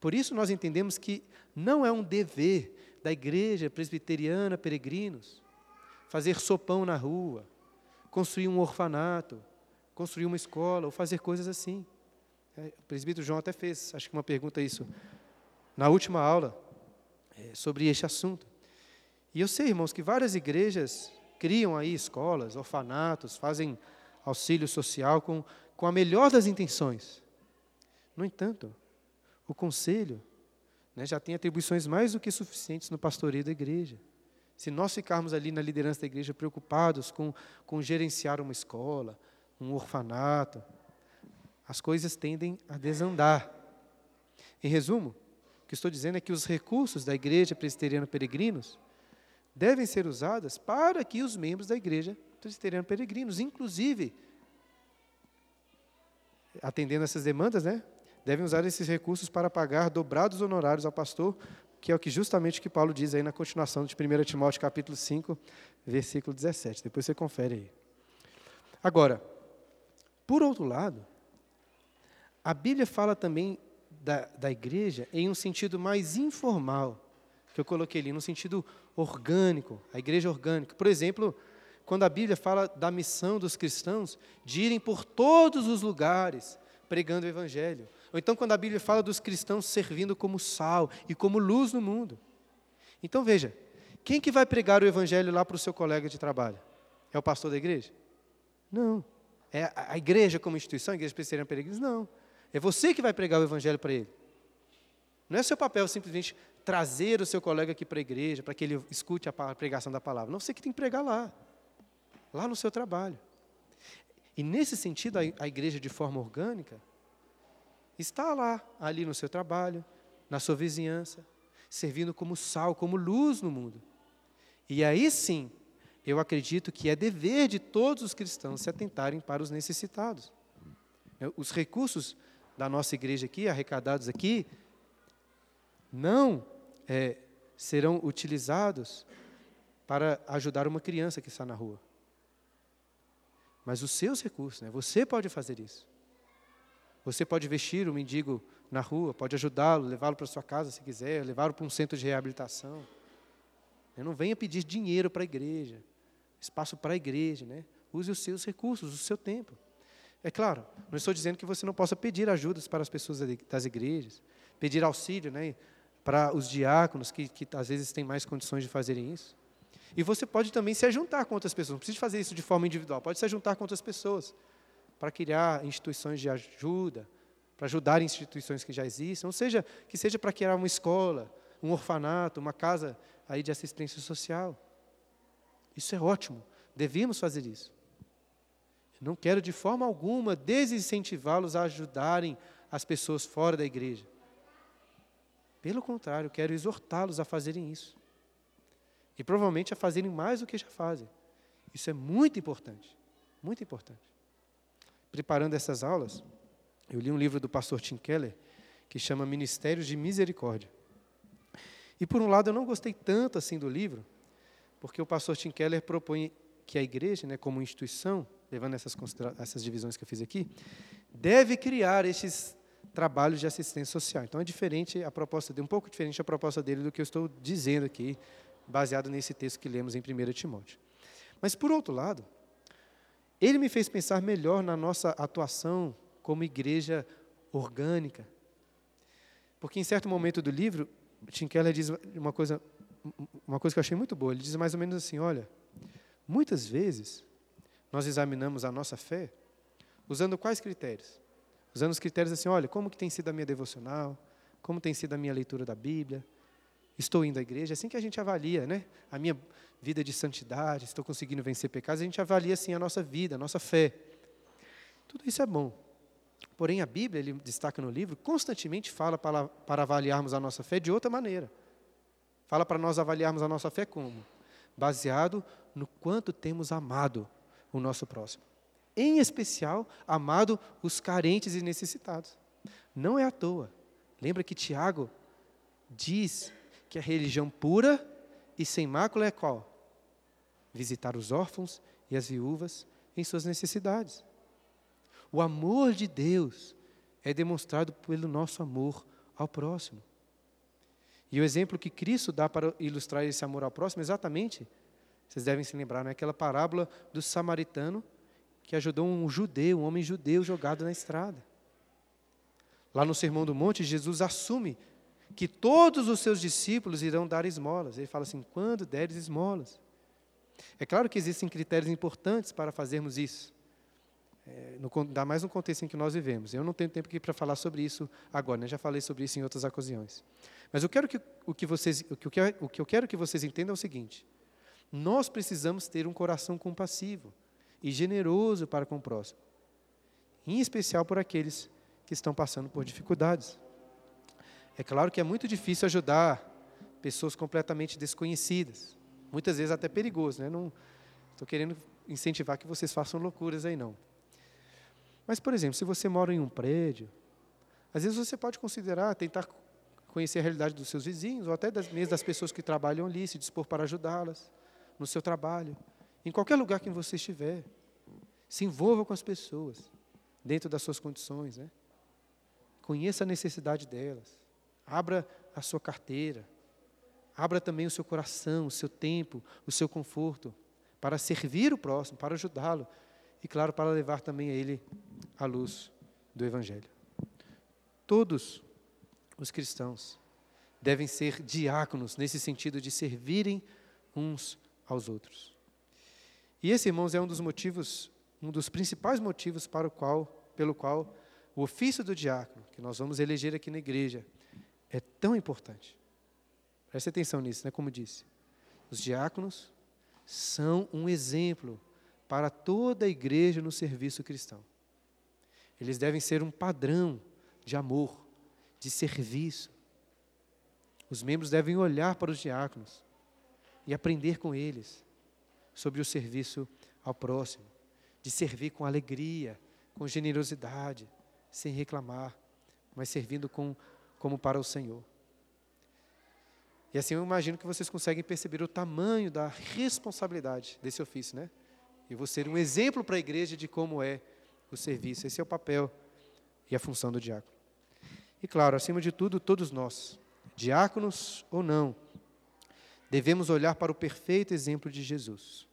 Por isso, nós entendemos que não é um dever da igreja presbiteriana, peregrinos, fazer sopão na rua, construir um orfanato, construir uma escola, ou fazer coisas assim. É, o presbítero João até fez, acho que uma pergunta isso, na última aula é, sobre este assunto. E eu sei, irmãos, que várias igrejas criam aí escolas, orfanatos, fazem auxílio social com, com a melhor das intenções. No entanto, o conselho né, já tem atribuições mais do que suficientes no pastoreio da igreja. Se nós ficarmos ali na liderança da igreja preocupados com, com gerenciar uma escola, um orfanato, as coisas tendem a desandar. Em resumo, que estou dizendo é que os recursos da igreja presbiteriana peregrinos devem ser usados para que os membros da igreja presbiteriana peregrinos, inclusive, atendendo essas demandas, né, devem usar esses recursos para pagar dobrados honorários ao pastor, que é o que justamente que Paulo diz aí na continuação de 1 Timóteo capítulo 5, versículo 17. Depois você confere aí. Agora, por outro lado, a Bíblia fala também da, da igreja em um sentido mais informal, que eu coloquei ali, no sentido orgânico, a igreja orgânica. Por exemplo, quando a Bíblia fala da missão dos cristãos de irem por todos os lugares pregando o Evangelho. Ou então, quando a Bíblia fala dos cristãos servindo como sal e como luz no mundo. Então, veja, quem que vai pregar o Evangelho lá para o seu colega de trabalho? É o pastor da igreja? Não. É a igreja como instituição, a igreja presbiteriana peregrinos? Não. É você que vai pregar o evangelho para ele. Não é seu papel simplesmente trazer o seu colega aqui para a igreja, para que ele escute a pregação da palavra. Não, você que tem que pregar lá, lá no seu trabalho. E nesse sentido, a igreja de forma orgânica está lá, ali no seu trabalho, na sua vizinhança, servindo como sal, como luz no mundo. E aí sim, eu acredito que é dever de todos os cristãos se atentarem para os necessitados. Os recursos da nossa igreja aqui, arrecadados aqui, não é, serão utilizados para ajudar uma criança que está na rua. Mas os seus recursos, né? você pode fazer isso. Você pode vestir o mendigo na rua, pode ajudá-lo, levá-lo para sua casa se quiser, levá-lo para um centro de reabilitação. Não venha pedir dinheiro para a igreja, espaço para a igreja, né? Use os seus recursos, o seu tempo. É claro, não estou dizendo que você não possa pedir ajudas para as pessoas das igrejas, pedir auxílio né, para os diáconos, que, que às vezes têm mais condições de fazerem isso. E você pode também se juntar com outras pessoas, não precisa fazer isso de forma individual, pode se juntar com outras pessoas para criar instituições de ajuda, para ajudar instituições que já existem, ou seja, que seja para criar uma escola, um orfanato, uma casa aí de assistência social. Isso é ótimo, devemos fazer isso. não quero de forma alguma desincentivá-los a ajudarem as pessoas fora da igreja. Pelo contrário, quero exortá-los a fazerem isso. E provavelmente a fazerem mais do que já fazem. Isso é muito importante. Muito importante. Preparando essas aulas, eu li um livro do pastor Tim Keller que chama Ministérios de Misericórdia. E por um lado eu não gostei tanto assim do livro, porque o pastor Tim Keller propõe que a igreja, né, como instituição, levando essas, essas divisões que eu fiz aqui, deve criar esses trabalhos de assistência social. Então é diferente a proposta dele, um pouco diferente a proposta dele do que eu estou dizendo aqui, baseado nesse texto que lemos em 1 Timóteo. Mas por outro lado, ele me fez pensar melhor na nossa atuação como igreja orgânica. Porque em certo momento do livro, Tim Keller diz uma coisa, uma coisa que eu achei muito boa. Ele diz mais ou menos assim: olha, muitas vezes nós examinamos a nossa fé usando quais critérios? Usando os critérios assim, olha, como que tem sido a minha devocional, como tem sido a minha leitura da Bíblia, estou indo à igreja, é assim que a gente avalia, né? A minha vida de santidade, estou conseguindo vencer pecados, a gente avalia assim a nossa vida, a nossa fé. Tudo isso é bom. Porém, a Bíblia, ele destaca no livro, constantemente fala para, para avaliarmos a nossa fé de outra maneira. Fala para nós avaliarmos a nossa fé como? Baseado no quanto temos amado o nosso próximo. Em especial, amado os carentes e necessitados. Não é à toa. Lembra que Tiago diz que a religião pura e sem mácula é qual? Visitar os órfãos e as viúvas em suas necessidades. O amor de Deus é demonstrado pelo nosso amor ao próximo. E o exemplo que Cristo dá para ilustrar esse amor ao próximo, exatamente, vocês devem se lembrar, é aquela parábola do samaritano que ajudou um judeu, um homem judeu jogado na estrada. Lá no Sermão do Monte, Jesus assume que todos os seus discípulos irão dar esmolas. Ele fala assim: quando deres esmolas. É claro que existem critérios importantes para fazermos isso. É, dá mais no contexto em que nós vivemos. Eu não tenho tempo aqui para falar sobre isso agora, né? já falei sobre isso em outras ocasiões. Mas eu quero que, o, que vocês, o, que o que eu quero que vocês entendam é o seguinte: nós precisamos ter um coração compassivo e generoso para com o próximo, em especial por aqueles que estão passando por dificuldades. É claro que é muito difícil ajudar pessoas completamente desconhecidas, muitas vezes até perigoso, né? Não estou querendo incentivar que vocês façam loucuras aí não. Mas, por exemplo, se você mora em um prédio, às vezes você pode considerar, tentar conhecer a realidade dos seus vizinhos, ou até das, mesmo das pessoas que trabalham ali, se dispor para ajudá-las no seu trabalho, em qualquer lugar que você estiver. Se envolva com as pessoas, dentro das suas condições. Né? Conheça a necessidade delas. Abra a sua carteira. Abra também o seu coração, o seu tempo, o seu conforto, para servir o próximo, para ajudá-lo, e, claro, para levar também a ele a luz do Evangelho. Todos os cristãos devem ser diáconos, nesse sentido de servirem uns aos outros. E esse, irmãos, é um dos motivos, um dos principais motivos para o qual, pelo qual o ofício do diácono, que nós vamos eleger aqui na igreja, é tão importante. Preste atenção nisso, né? Como disse, os diáconos são um exemplo para toda a igreja no serviço cristão. Eles devem ser um padrão de amor, de serviço. Os membros devem olhar para os diáconos e aprender com eles sobre o serviço ao próximo, de servir com alegria, com generosidade, sem reclamar, mas servindo com, como para o Senhor. E assim eu imagino que vocês conseguem perceber o tamanho da responsabilidade desse ofício, né? E vou ser um exemplo para a igreja de como é o serviço. Esse é o papel e a função do diácono. E claro, acima de tudo, todos nós, diáconos ou não, devemos olhar para o perfeito exemplo de Jesus.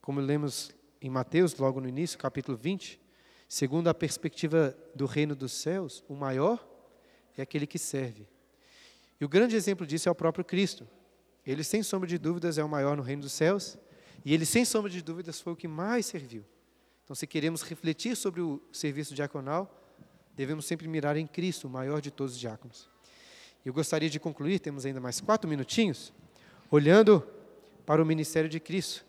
Como lemos em Mateus, logo no início, capítulo 20, segundo a perspectiva do reino dos céus, o maior é aquele que serve. E o grande exemplo disso é o próprio Cristo. Ele, sem sombra de dúvidas, é o maior no reino dos céus, e ele, sem sombra de dúvidas, foi o que mais serviu. Então, se queremos refletir sobre o serviço diaconal, devemos sempre mirar em Cristo, o maior de todos os diáconos. Eu gostaria de concluir, temos ainda mais quatro minutinhos, olhando para o ministério de Cristo.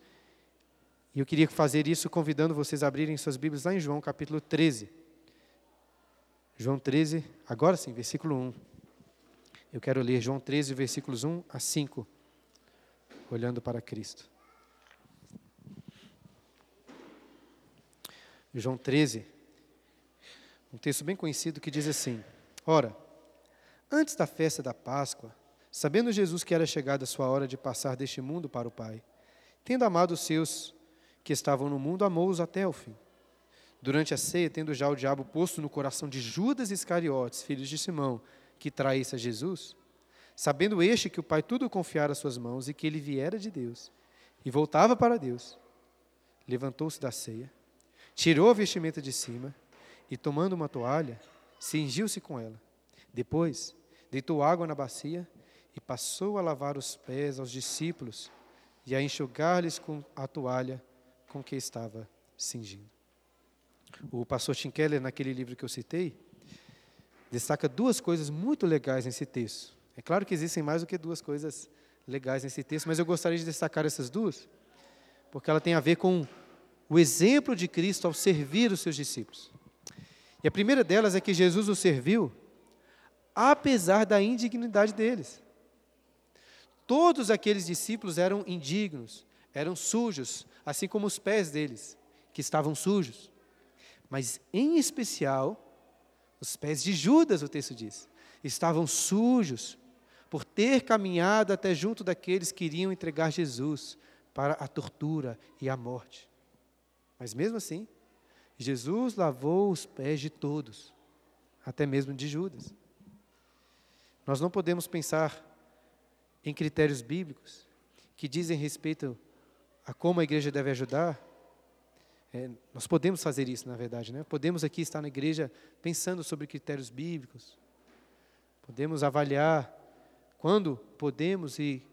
E eu queria fazer isso convidando vocês a abrirem suas Bíblias lá em João capítulo 13. João 13, agora sim, versículo 1. Eu quero ler João 13, versículos 1 a 5, olhando para Cristo. João 13, um texto bem conhecido que diz assim: Ora, antes da festa da Páscoa, sabendo Jesus que era chegada a sua hora de passar deste mundo para o Pai, tendo amado os seus que estavam no mundo, amou-os até o fim. Durante a ceia, tendo já o diabo posto no coração de Judas Iscariotes, filho de Simão, que traísse a Jesus, sabendo este que o Pai tudo confiara às suas mãos e que ele viera de Deus, e voltava para Deus, levantou-se da ceia, tirou a vestimenta de cima e, tomando uma toalha, cingiu-se com ela. Depois, deitou água na bacia e passou a lavar os pés aos discípulos e a enxugar-lhes com a toalha com que estava cingindo. O pastor Tim Keller, naquele livro que eu citei, destaca duas coisas muito legais nesse texto. É claro que existem mais do que duas coisas legais nesse texto, mas eu gostaria de destacar essas duas, porque ela tem a ver com o exemplo de Cristo ao servir os seus discípulos. E a primeira delas é que Jesus os serviu apesar da indignidade deles. Todos aqueles discípulos eram indignos, eram sujos, assim como os pés deles, que estavam sujos. Mas, em especial, os pés de Judas, o texto diz, estavam sujos por ter caminhado até junto daqueles que iriam entregar Jesus para a tortura e a morte. Mas mesmo assim, Jesus lavou os pés de todos, até mesmo de Judas. Nós não podemos pensar em critérios bíblicos que dizem respeito a como a igreja deve ajudar. É, nós podemos fazer isso, na verdade, né? Podemos aqui estar na igreja pensando sobre critérios bíblicos. Podemos avaliar quando podemos e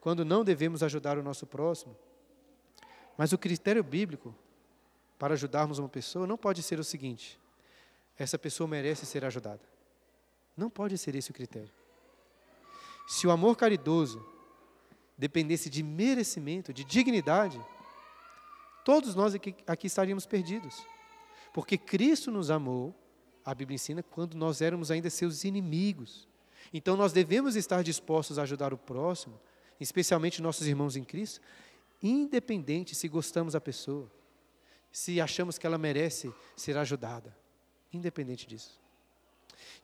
quando não devemos ajudar o nosso próximo. Mas o critério bíblico para ajudarmos uma pessoa não pode ser o seguinte: essa pessoa merece ser ajudada. Não pode ser esse o critério. Se o amor caridoso dependesse de merecimento, de dignidade, todos nós aqui, aqui estaríamos perdidos. Porque Cristo nos amou, a Bíblia ensina, quando nós éramos ainda seus inimigos. Então nós devemos estar dispostos a ajudar o próximo, especialmente nossos irmãos em Cristo, independente se gostamos da pessoa, se achamos que ela merece ser ajudada, independente disso.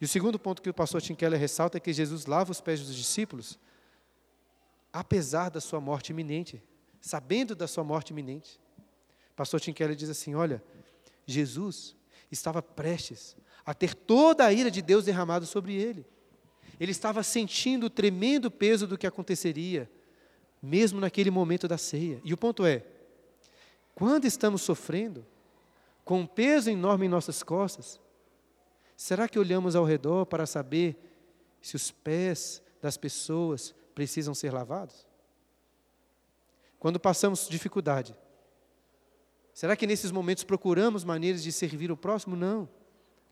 E o segundo ponto que o pastor Tim Keller ressalta é que Jesus lava os pés dos discípulos apesar da sua morte iminente, sabendo da sua morte iminente. Pastor Tim Keller diz assim: olha, Jesus estava prestes a ter toda a ira de Deus derramada sobre ele. Ele estava sentindo o tremendo peso do que aconteceria, mesmo naquele momento da ceia. E o ponto é: quando estamos sofrendo, com um peso enorme em nossas costas, será que olhamos ao redor para saber se os pés das pessoas precisam ser lavados? Quando passamos dificuldade, será que nesses momentos procuramos maneiras de servir o próximo? Não. O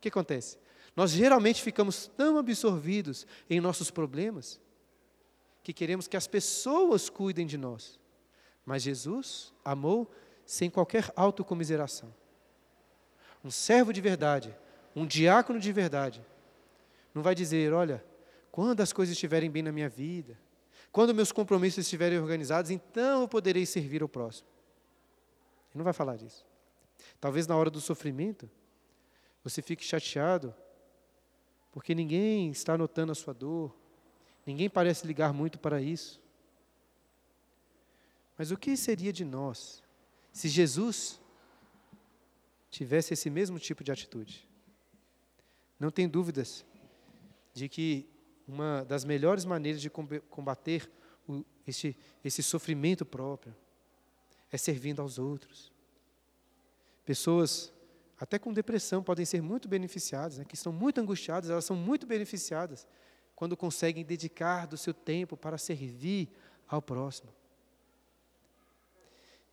que acontece? Nós geralmente ficamos tão absorvidos em nossos problemas que queremos que as pessoas cuidem de nós. Mas Jesus amou sem qualquer autocomiseração. Um servo de verdade, um diácono de verdade, não vai dizer: olha, quando as coisas estiverem bem na minha vida, quando meus compromissos estiverem organizados, então eu poderei servir ao próximo. Ele não vai falar disso. Talvez na hora do sofrimento, você fique chateado, porque ninguém está notando a sua dor, ninguém parece ligar muito para isso. Mas o que seria de nós se Jesus tivesse esse mesmo tipo de atitude? Não tem dúvidas de que uma das melhores maneiras de combater o, esse, esse sofrimento próprio é servindo aos outros. Pessoas, até com depressão, podem ser muito beneficiadas, né, que estão muito angustiadas, elas são muito beneficiadas quando conseguem dedicar do seu tempo para servir ao próximo.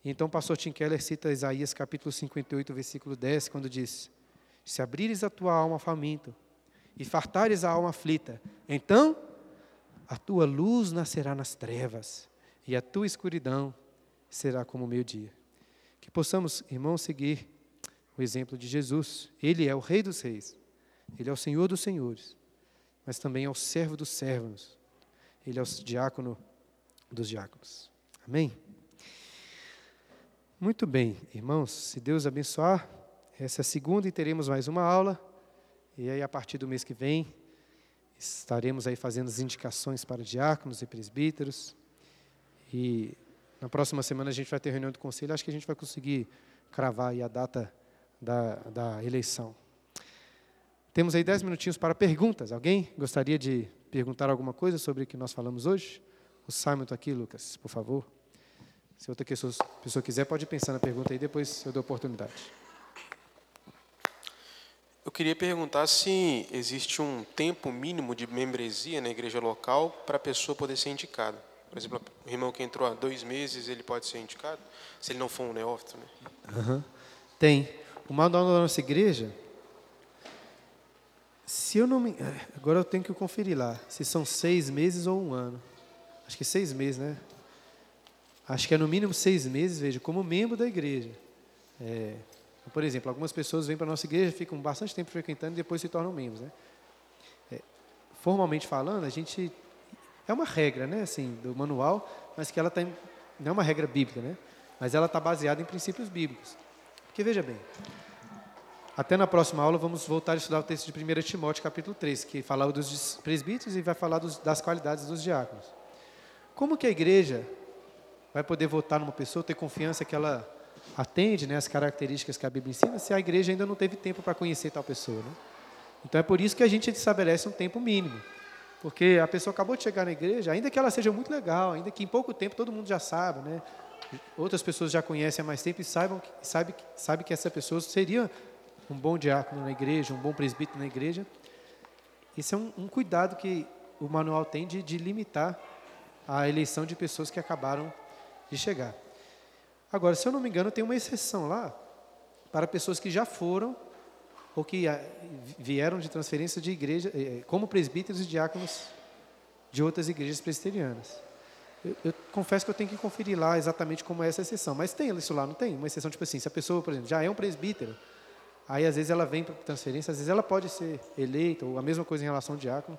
Então o pastor Tim Keller cita Isaías capítulo 58, versículo 10, quando diz: Se abrires a tua alma faminto e fartares a alma aflita, então a tua luz nascerá nas trevas e a tua escuridão será como o meio-dia. Que possamos, irmãos, seguir o exemplo de Jesus. Ele é o Rei dos Reis, ele é o Senhor dos Senhores, mas também é o servo dos servos, ele é o diácono dos diáconos. Amém? Muito bem, irmãos, se Deus abençoar, essa é a segunda e teremos mais uma aula. E aí, a partir do mês que vem, estaremos aí fazendo as indicações para diáconos e presbíteros. E na próxima semana a gente vai ter reunião do conselho. Acho que a gente vai conseguir cravar a data da, da eleição. Temos aí dez minutinhos para perguntas. Alguém gostaria de perguntar alguma coisa sobre o que nós falamos hoje? O Simon está aqui, Lucas, por favor. Se outra pessoa, quiser, pode pensar na pergunta aí, depois eu dou oportunidade. Eu queria perguntar se existe um tempo mínimo de membresia na igreja local para a pessoa poder ser indicada. Por exemplo, o irmão que entrou há dois meses, ele pode ser indicado? Se ele não for um neófito, né? Uhum. Tem. O manual da nossa igreja, se eu não me... Agora eu tenho que conferir lá, se são seis meses ou um ano. Acho que seis meses, né? acho que é no mínimo seis meses, veja, como membro da igreja. É, por exemplo, algumas pessoas vêm para a nossa igreja, ficam bastante tempo frequentando e depois se tornam membros. Né? É, formalmente falando, a gente. É uma regra, né, assim, do manual, mas que ela tem. Não é uma regra bíblica, né? Mas ela está baseada em princípios bíblicos. Porque veja bem, até na próxima aula vamos voltar a estudar o texto de 1 Timóteo, capítulo 3, que fala dos presbíteros e vai falar dos, das qualidades dos diáconos. Como que a igreja vai poder votar numa pessoa, ter confiança que ela atende né, as características que a Bíblia ensina, se a igreja ainda não teve tempo para conhecer tal pessoa. Né? Então é por isso que a gente estabelece um tempo mínimo. Porque a pessoa acabou de chegar na igreja, ainda que ela seja muito legal, ainda que em pouco tempo todo mundo já sabe, né? outras pessoas já conhecem há mais tempo e saibam que, sabe, sabe que essa pessoa seria um bom diácono na igreja, um bom presbítero na igreja. Isso é um, um cuidado que o manual tem de, de limitar a eleição de pessoas que acabaram de chegar. Agora, se eu não me engano, tem uma exceção lá para pessoas que já foram ou que ah, vieram de transferência de igreja, eh, eh, como presbíteros e diáconos de outras igrejas presbiterianas. Eu, eu, confesso que eu tenho que conferir lá exatamente como é essa exceção, mas tem isso lá, não tem? Uma exceção, tipo assim, se a pessoa, por exemplo, já é um presbítero, aí às vezes ela vem para transferência, às vezes ela pode ser eleita, ou a mesma coisa em relação ao diácono,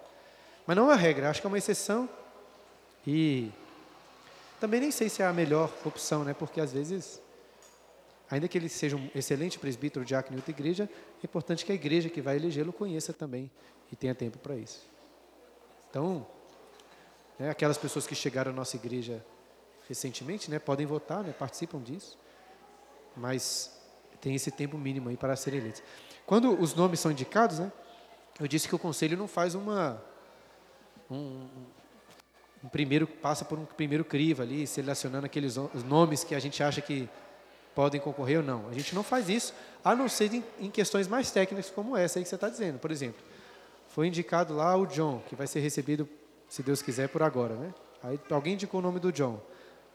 mas não é uma regra, acho que é uma exceção e também nem sei se é a melhor opção, né? Porque às vezes, ainda que ele seja um excelente presbítero, diácono em outra igreja, é importante que a igreja que vai elegê-lo conheça também e tenha tempo para isso. Então, né, aquelas pessoas que chegaram à nossa igreja recentemente, né, podem votar, né, participam disso, mas tem esse tempo mínimo aí para serem eleitos. Quando os nomes são indicados, né, eu disse que o conselho não faz uma um, um primeiro passa por um primeiro crivo ali, selecionando aqueles nomes que a gente acha que podem concorrer ou não. A gente não faz isso, a não ser em, em questões mais técnicas como essa aí que você está dizendo. Por exemplo, foi indicado lá o John, que vai ser recebido, se Deus quiser, por agora, né? Aí alguém indicou o nome do John.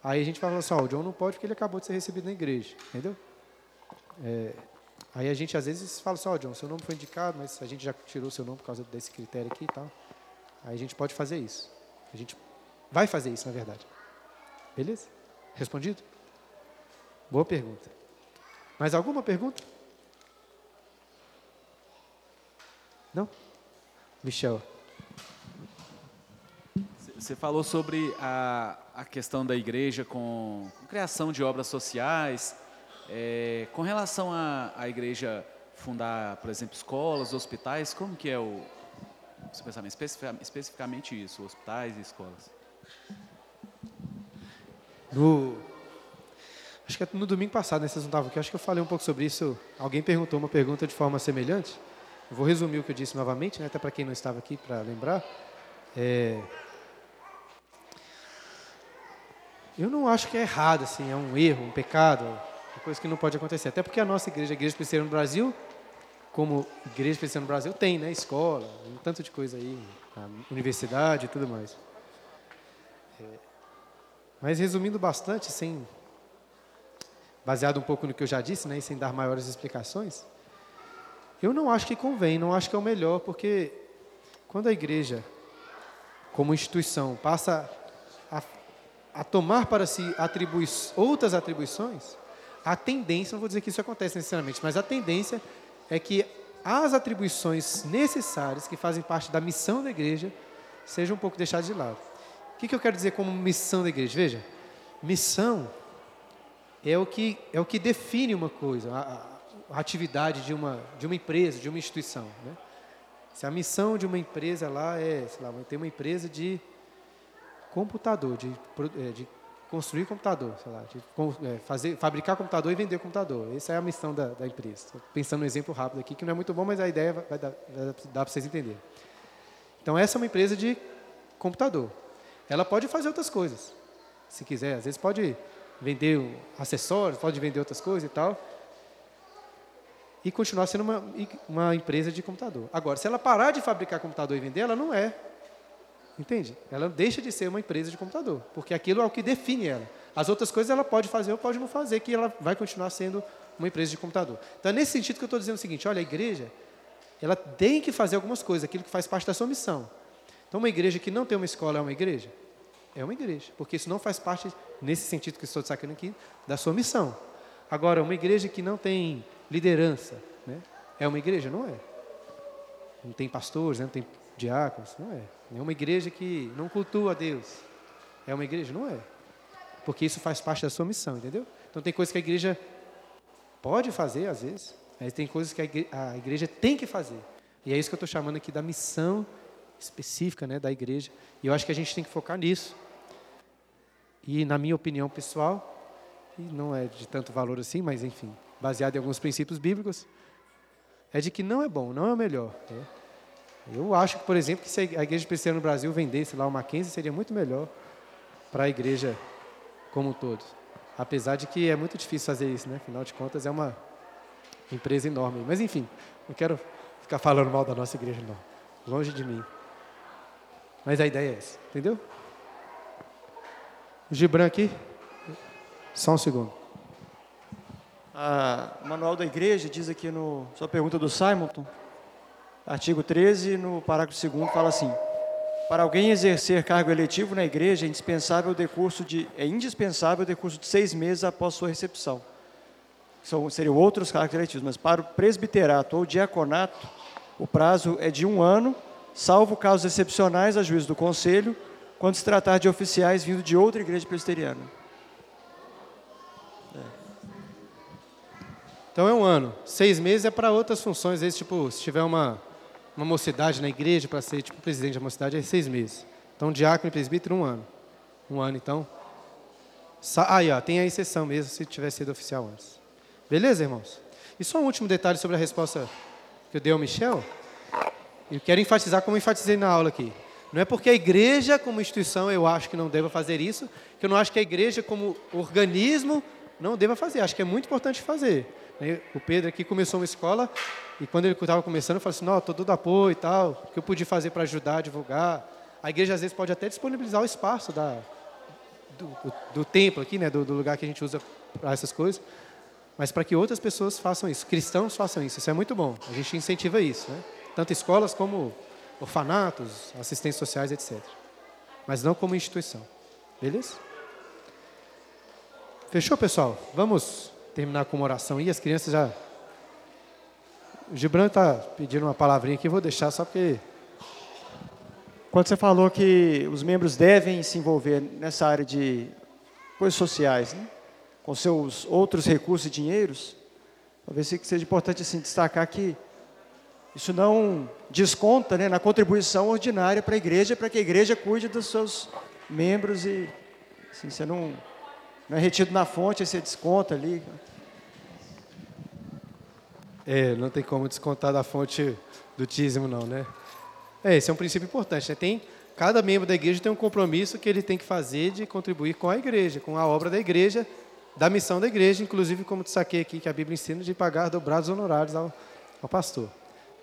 Aí a gente fala assim, o John não pode porque ele acabou de ser recebido na igreja, entendeu? É, aí a gente às vezes fala assim, ó, John, seu nome foi indicado, mas a gente já tirou seu nome por causa desse critério aqui e tal. Aí a gente pode fazer isso. A gente Vai fazer isso, na verdade. Beleza? Respondido? Boa pergunta. Mais alguma pergunta? Não? Michel. Você falou sobre a, a questão da igreja com, com criação de obras sociais. É, com relação à igreja fundar, por exemplo, escolas, hospitais, como que é o, seu pensamento? Especificamente isso, hospitais e escolas. No, acho que no domingo passado, né, vocês não estavam aqui, acho que eu falei um pouco sobre isso. Alguém perguntou uma pergunta de forma semelhante. Eu vou resumir o que eu disse novamente, né, até para quem não estava aqui para lembrar. É, eu não acho que é errado, assim, é um erro, um pecado, uma coisa que não pode acontecer. Até porque a nossa igreja, a Igreja Presbiteriana no Brasil, como igreja presbiteriana no Brasil tem, né? Escola, um tanto de coisa aí, universidade e tudo mais. É, mas resumindo bastante, sem baseado um pouco no que eu já disse, né, sem dar maiores explicações, eu não acho que convém, não acho que é o melhor, porque quando a igreja, como instituição, passa a, a tomar para si atribui outras atribuições, a tendência, não vou dizer que isso acontece necessariamente, mas a tendência é que as atribuições necessárias que fazem parte da missão da igreja sejam um pouco deixadas de lado. O que, que eu quero dizer como missão da igreja? Veja, missão é o que, é o que define uma coisa, a, a atividade de uma, de uma empresa, de uma instituição. Né? Se a missão de uma empresa lá é, sei lá, tem uma empresa de computador, de, é, de construir computador, sei lá, de é, fazer, fabricar computador e vender computador. Essa é a missão da, da empresa. Pensando um exemplo rápido aqui, que não é muito bom, mas a ideia vai, dar, dar para vocês entenderem. Então, essa é uma empresa de computador. Ela pode fazer outras coisas, se quiser. Às vezes pode vender acessórios, pode vender outras coisas e tal. E continuar sendo uma, uma empresa de computador. Agora, se ela parar de fabricar computador e vender, ela não é. Entende? Ela deixa de ser uma empresa de computador, porque aquilo é o que define ela. As outras coisas ela pode fazer ou pode não fazer, que ela vai continuar sendo uma empresa de computador. Então, é nesse sentido que eu estou dizendo o seguinte: olha, a igreja, ela tem que fazer algumas coisas, aquilo que faz parte da sua missão. Então, uma igreja que não tem uma escola é uma igreja? É uma igreja, porque isso não faz parte, nesse sentido que estou destacando aqui, da sua missão. Agora, uma igreja que não tem liderança, né? é uma igreja? Não é. Não tem pastores, né? não tem diáconos, não é. É uma igreja que não cultua a Deus. É uma igreja? Não é. Porque isso faz parte da sua missão, entendeu? Então tem coisas que a igreja pode fazer, às vezes, mas tem coisas que a igreja, a igreja tem que fazer. E é isso que eu estou chamando aqui da missão específica né, da igreja. E eu acho que a gente tem que focar nisso. E, na minha opinião pessoal, e não é de tanto valor assim, mas enfim, baseado em alguns princípios bíblicos, é de que não é bom, não é o melhor. Né? Eu acho que, por exemplo, que se a igreja presbiteriana no Brasil vendesse lá o Mackenzie, seria muito melhor para a igreja como um todo. Apesar de que é muito difícil fazer isso, né? Afinal de contas, é uma empresa enorme. Mas, enfim, não quero ficar falando mal da nossa igreja, não. Longe de mim. Mas a ideia é essa, entendeu? Gibran aqui. Só um segundo. A, o manual da igreja diz aqui no sua pergunta do Simonton, artigo 13, no parágrafo 2 fala assim: Para alguém exercer cargo eletivo na igreja é indispensável o decurso de é indispensável decurso de seis meses após sua recepção. São, seriam outros cargos eletivos, mas para o presbiterato ou diaconato, o prazo é de um ano, salvo casos excepcionais a juízo do conselho, quando se tratar de oficiais vindo de outra igreja presbiteriana. É. Então é um ano. Seis meses é para outras funções. Esse, tipo, se tiver uma, uma mocidade na igreja para ser tipo presidente da mocidade, é seis meses. Então, diácono e presbítero, um ano. Um ano, então. Aí, ó, tem a exceção mesmo se tiver sido oficial antes. Beleza, irmãos? E só um último detalhe sobre a resposta que eu dei ao Michel. Eu quero enfatizar como enfatizei na aula aqui. Não é porque a igreja, como instituição, eu acho que não deva fazer isso, que eu não acho que a igreja, como organismo, não deva fazer. Acho que é muito importante fazer. O Pedro aqui começou uma escola e quando ele estava começando, eu falei assim: não, estou dando apoio e tal, o que eu pude fazer para ajudar, divulgar. A igreja às vezes pode até disponibilizar o espaço da, do, do, do templo aqui, né, do, do lugar que a gente usa para essas coisas, mas para que outras pessoas façam isso, cristãos façam isso. Isso é muito bom. A gente incentiva isso, né? tanto escolas como orfanatos, assistentes sociais, etc. Mas não como instituição. Beleza? Fechou, pessoal? Vamos terminar com uma oração e as crianças já. O Gibran está pedindo uma palavrinha aqui, vou deixar só porque. Quando você falou que os membros devem se envolver nessa área de coisas sociais, né? com seus outros recursos e dinheiros, talvez seja importante assim, destacar que isso não desconta né, na contribuição ordinária para a igreja, para que a igreja cuide dos seus membros e assim, você não, não é retido na fonte, você desconta ali. É, não tem como descontar da fonte do dízimo não, né? É, esse é um princípio importante, né? Tem, cada membro da igreja tem um compromisso que ele tem que fazer de contribuir com a igreja, com a obra da igreja, da missão da igreja, inclusive como te saquei aqui, que a Bíblia ensina de pagar dobrados honorários ao, ao pastor.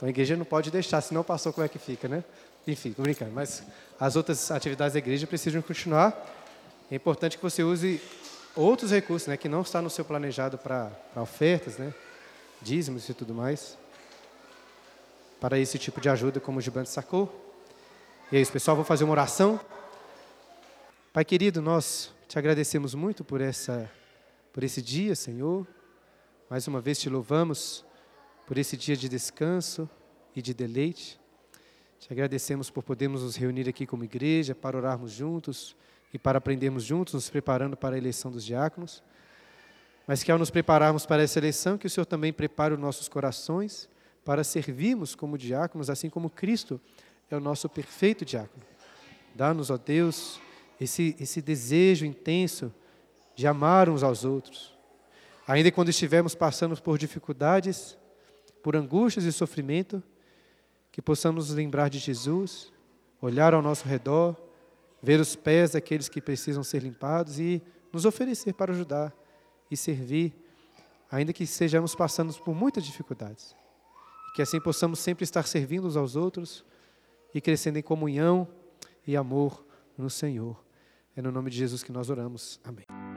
Então a igreja não pode deixar, senão o pastor como é que fica, né? Enfim, tô brincando. Mas as outras atividades da igreja precisam continuar. É importante que você use outros recursos, né, que não está no seu planejado para ofertas, né, dízimos e tudo mais, para esse tipo de ajuda, como o Gibante sacou. E é isso, pessoal, vou fazer uma oração. Pai querido, nós te agradecemos muito por essa por esse dia, Senhor. Mais uma vez te louvamos por esse dia de descanso e de deleite. Te agradecemos por podermos nos reunir aqui como igreja para orarmos juntos e para aprendermos juntos, nos preparando para a eleição dos diáconos. Mas que ao nos prepararmos para essa eleição, que o Senhor também prepare os nossos corações para servirmos como diáconos, assim como Cristo é o nosso perfeito diácono. Dá-nos, ó Deus, esse, esse desejo intenso de amar uns aos outros. Ainda quando estivermos passando por dificuldades, por angústias e sofrimento, que possamos nos lembrar de Jesus, olhar ao nosso redor, ver os pés daqueles que precisam ser limpados e nos oferecer para ajudar e servir, ainda que estejamos passando por muitas dificuldades. Que assim possamos sempre estar servindo uns aos outros e crescendo em comunhão e amor no Senhor. É no nome de Jesus que nós oramos. Amém.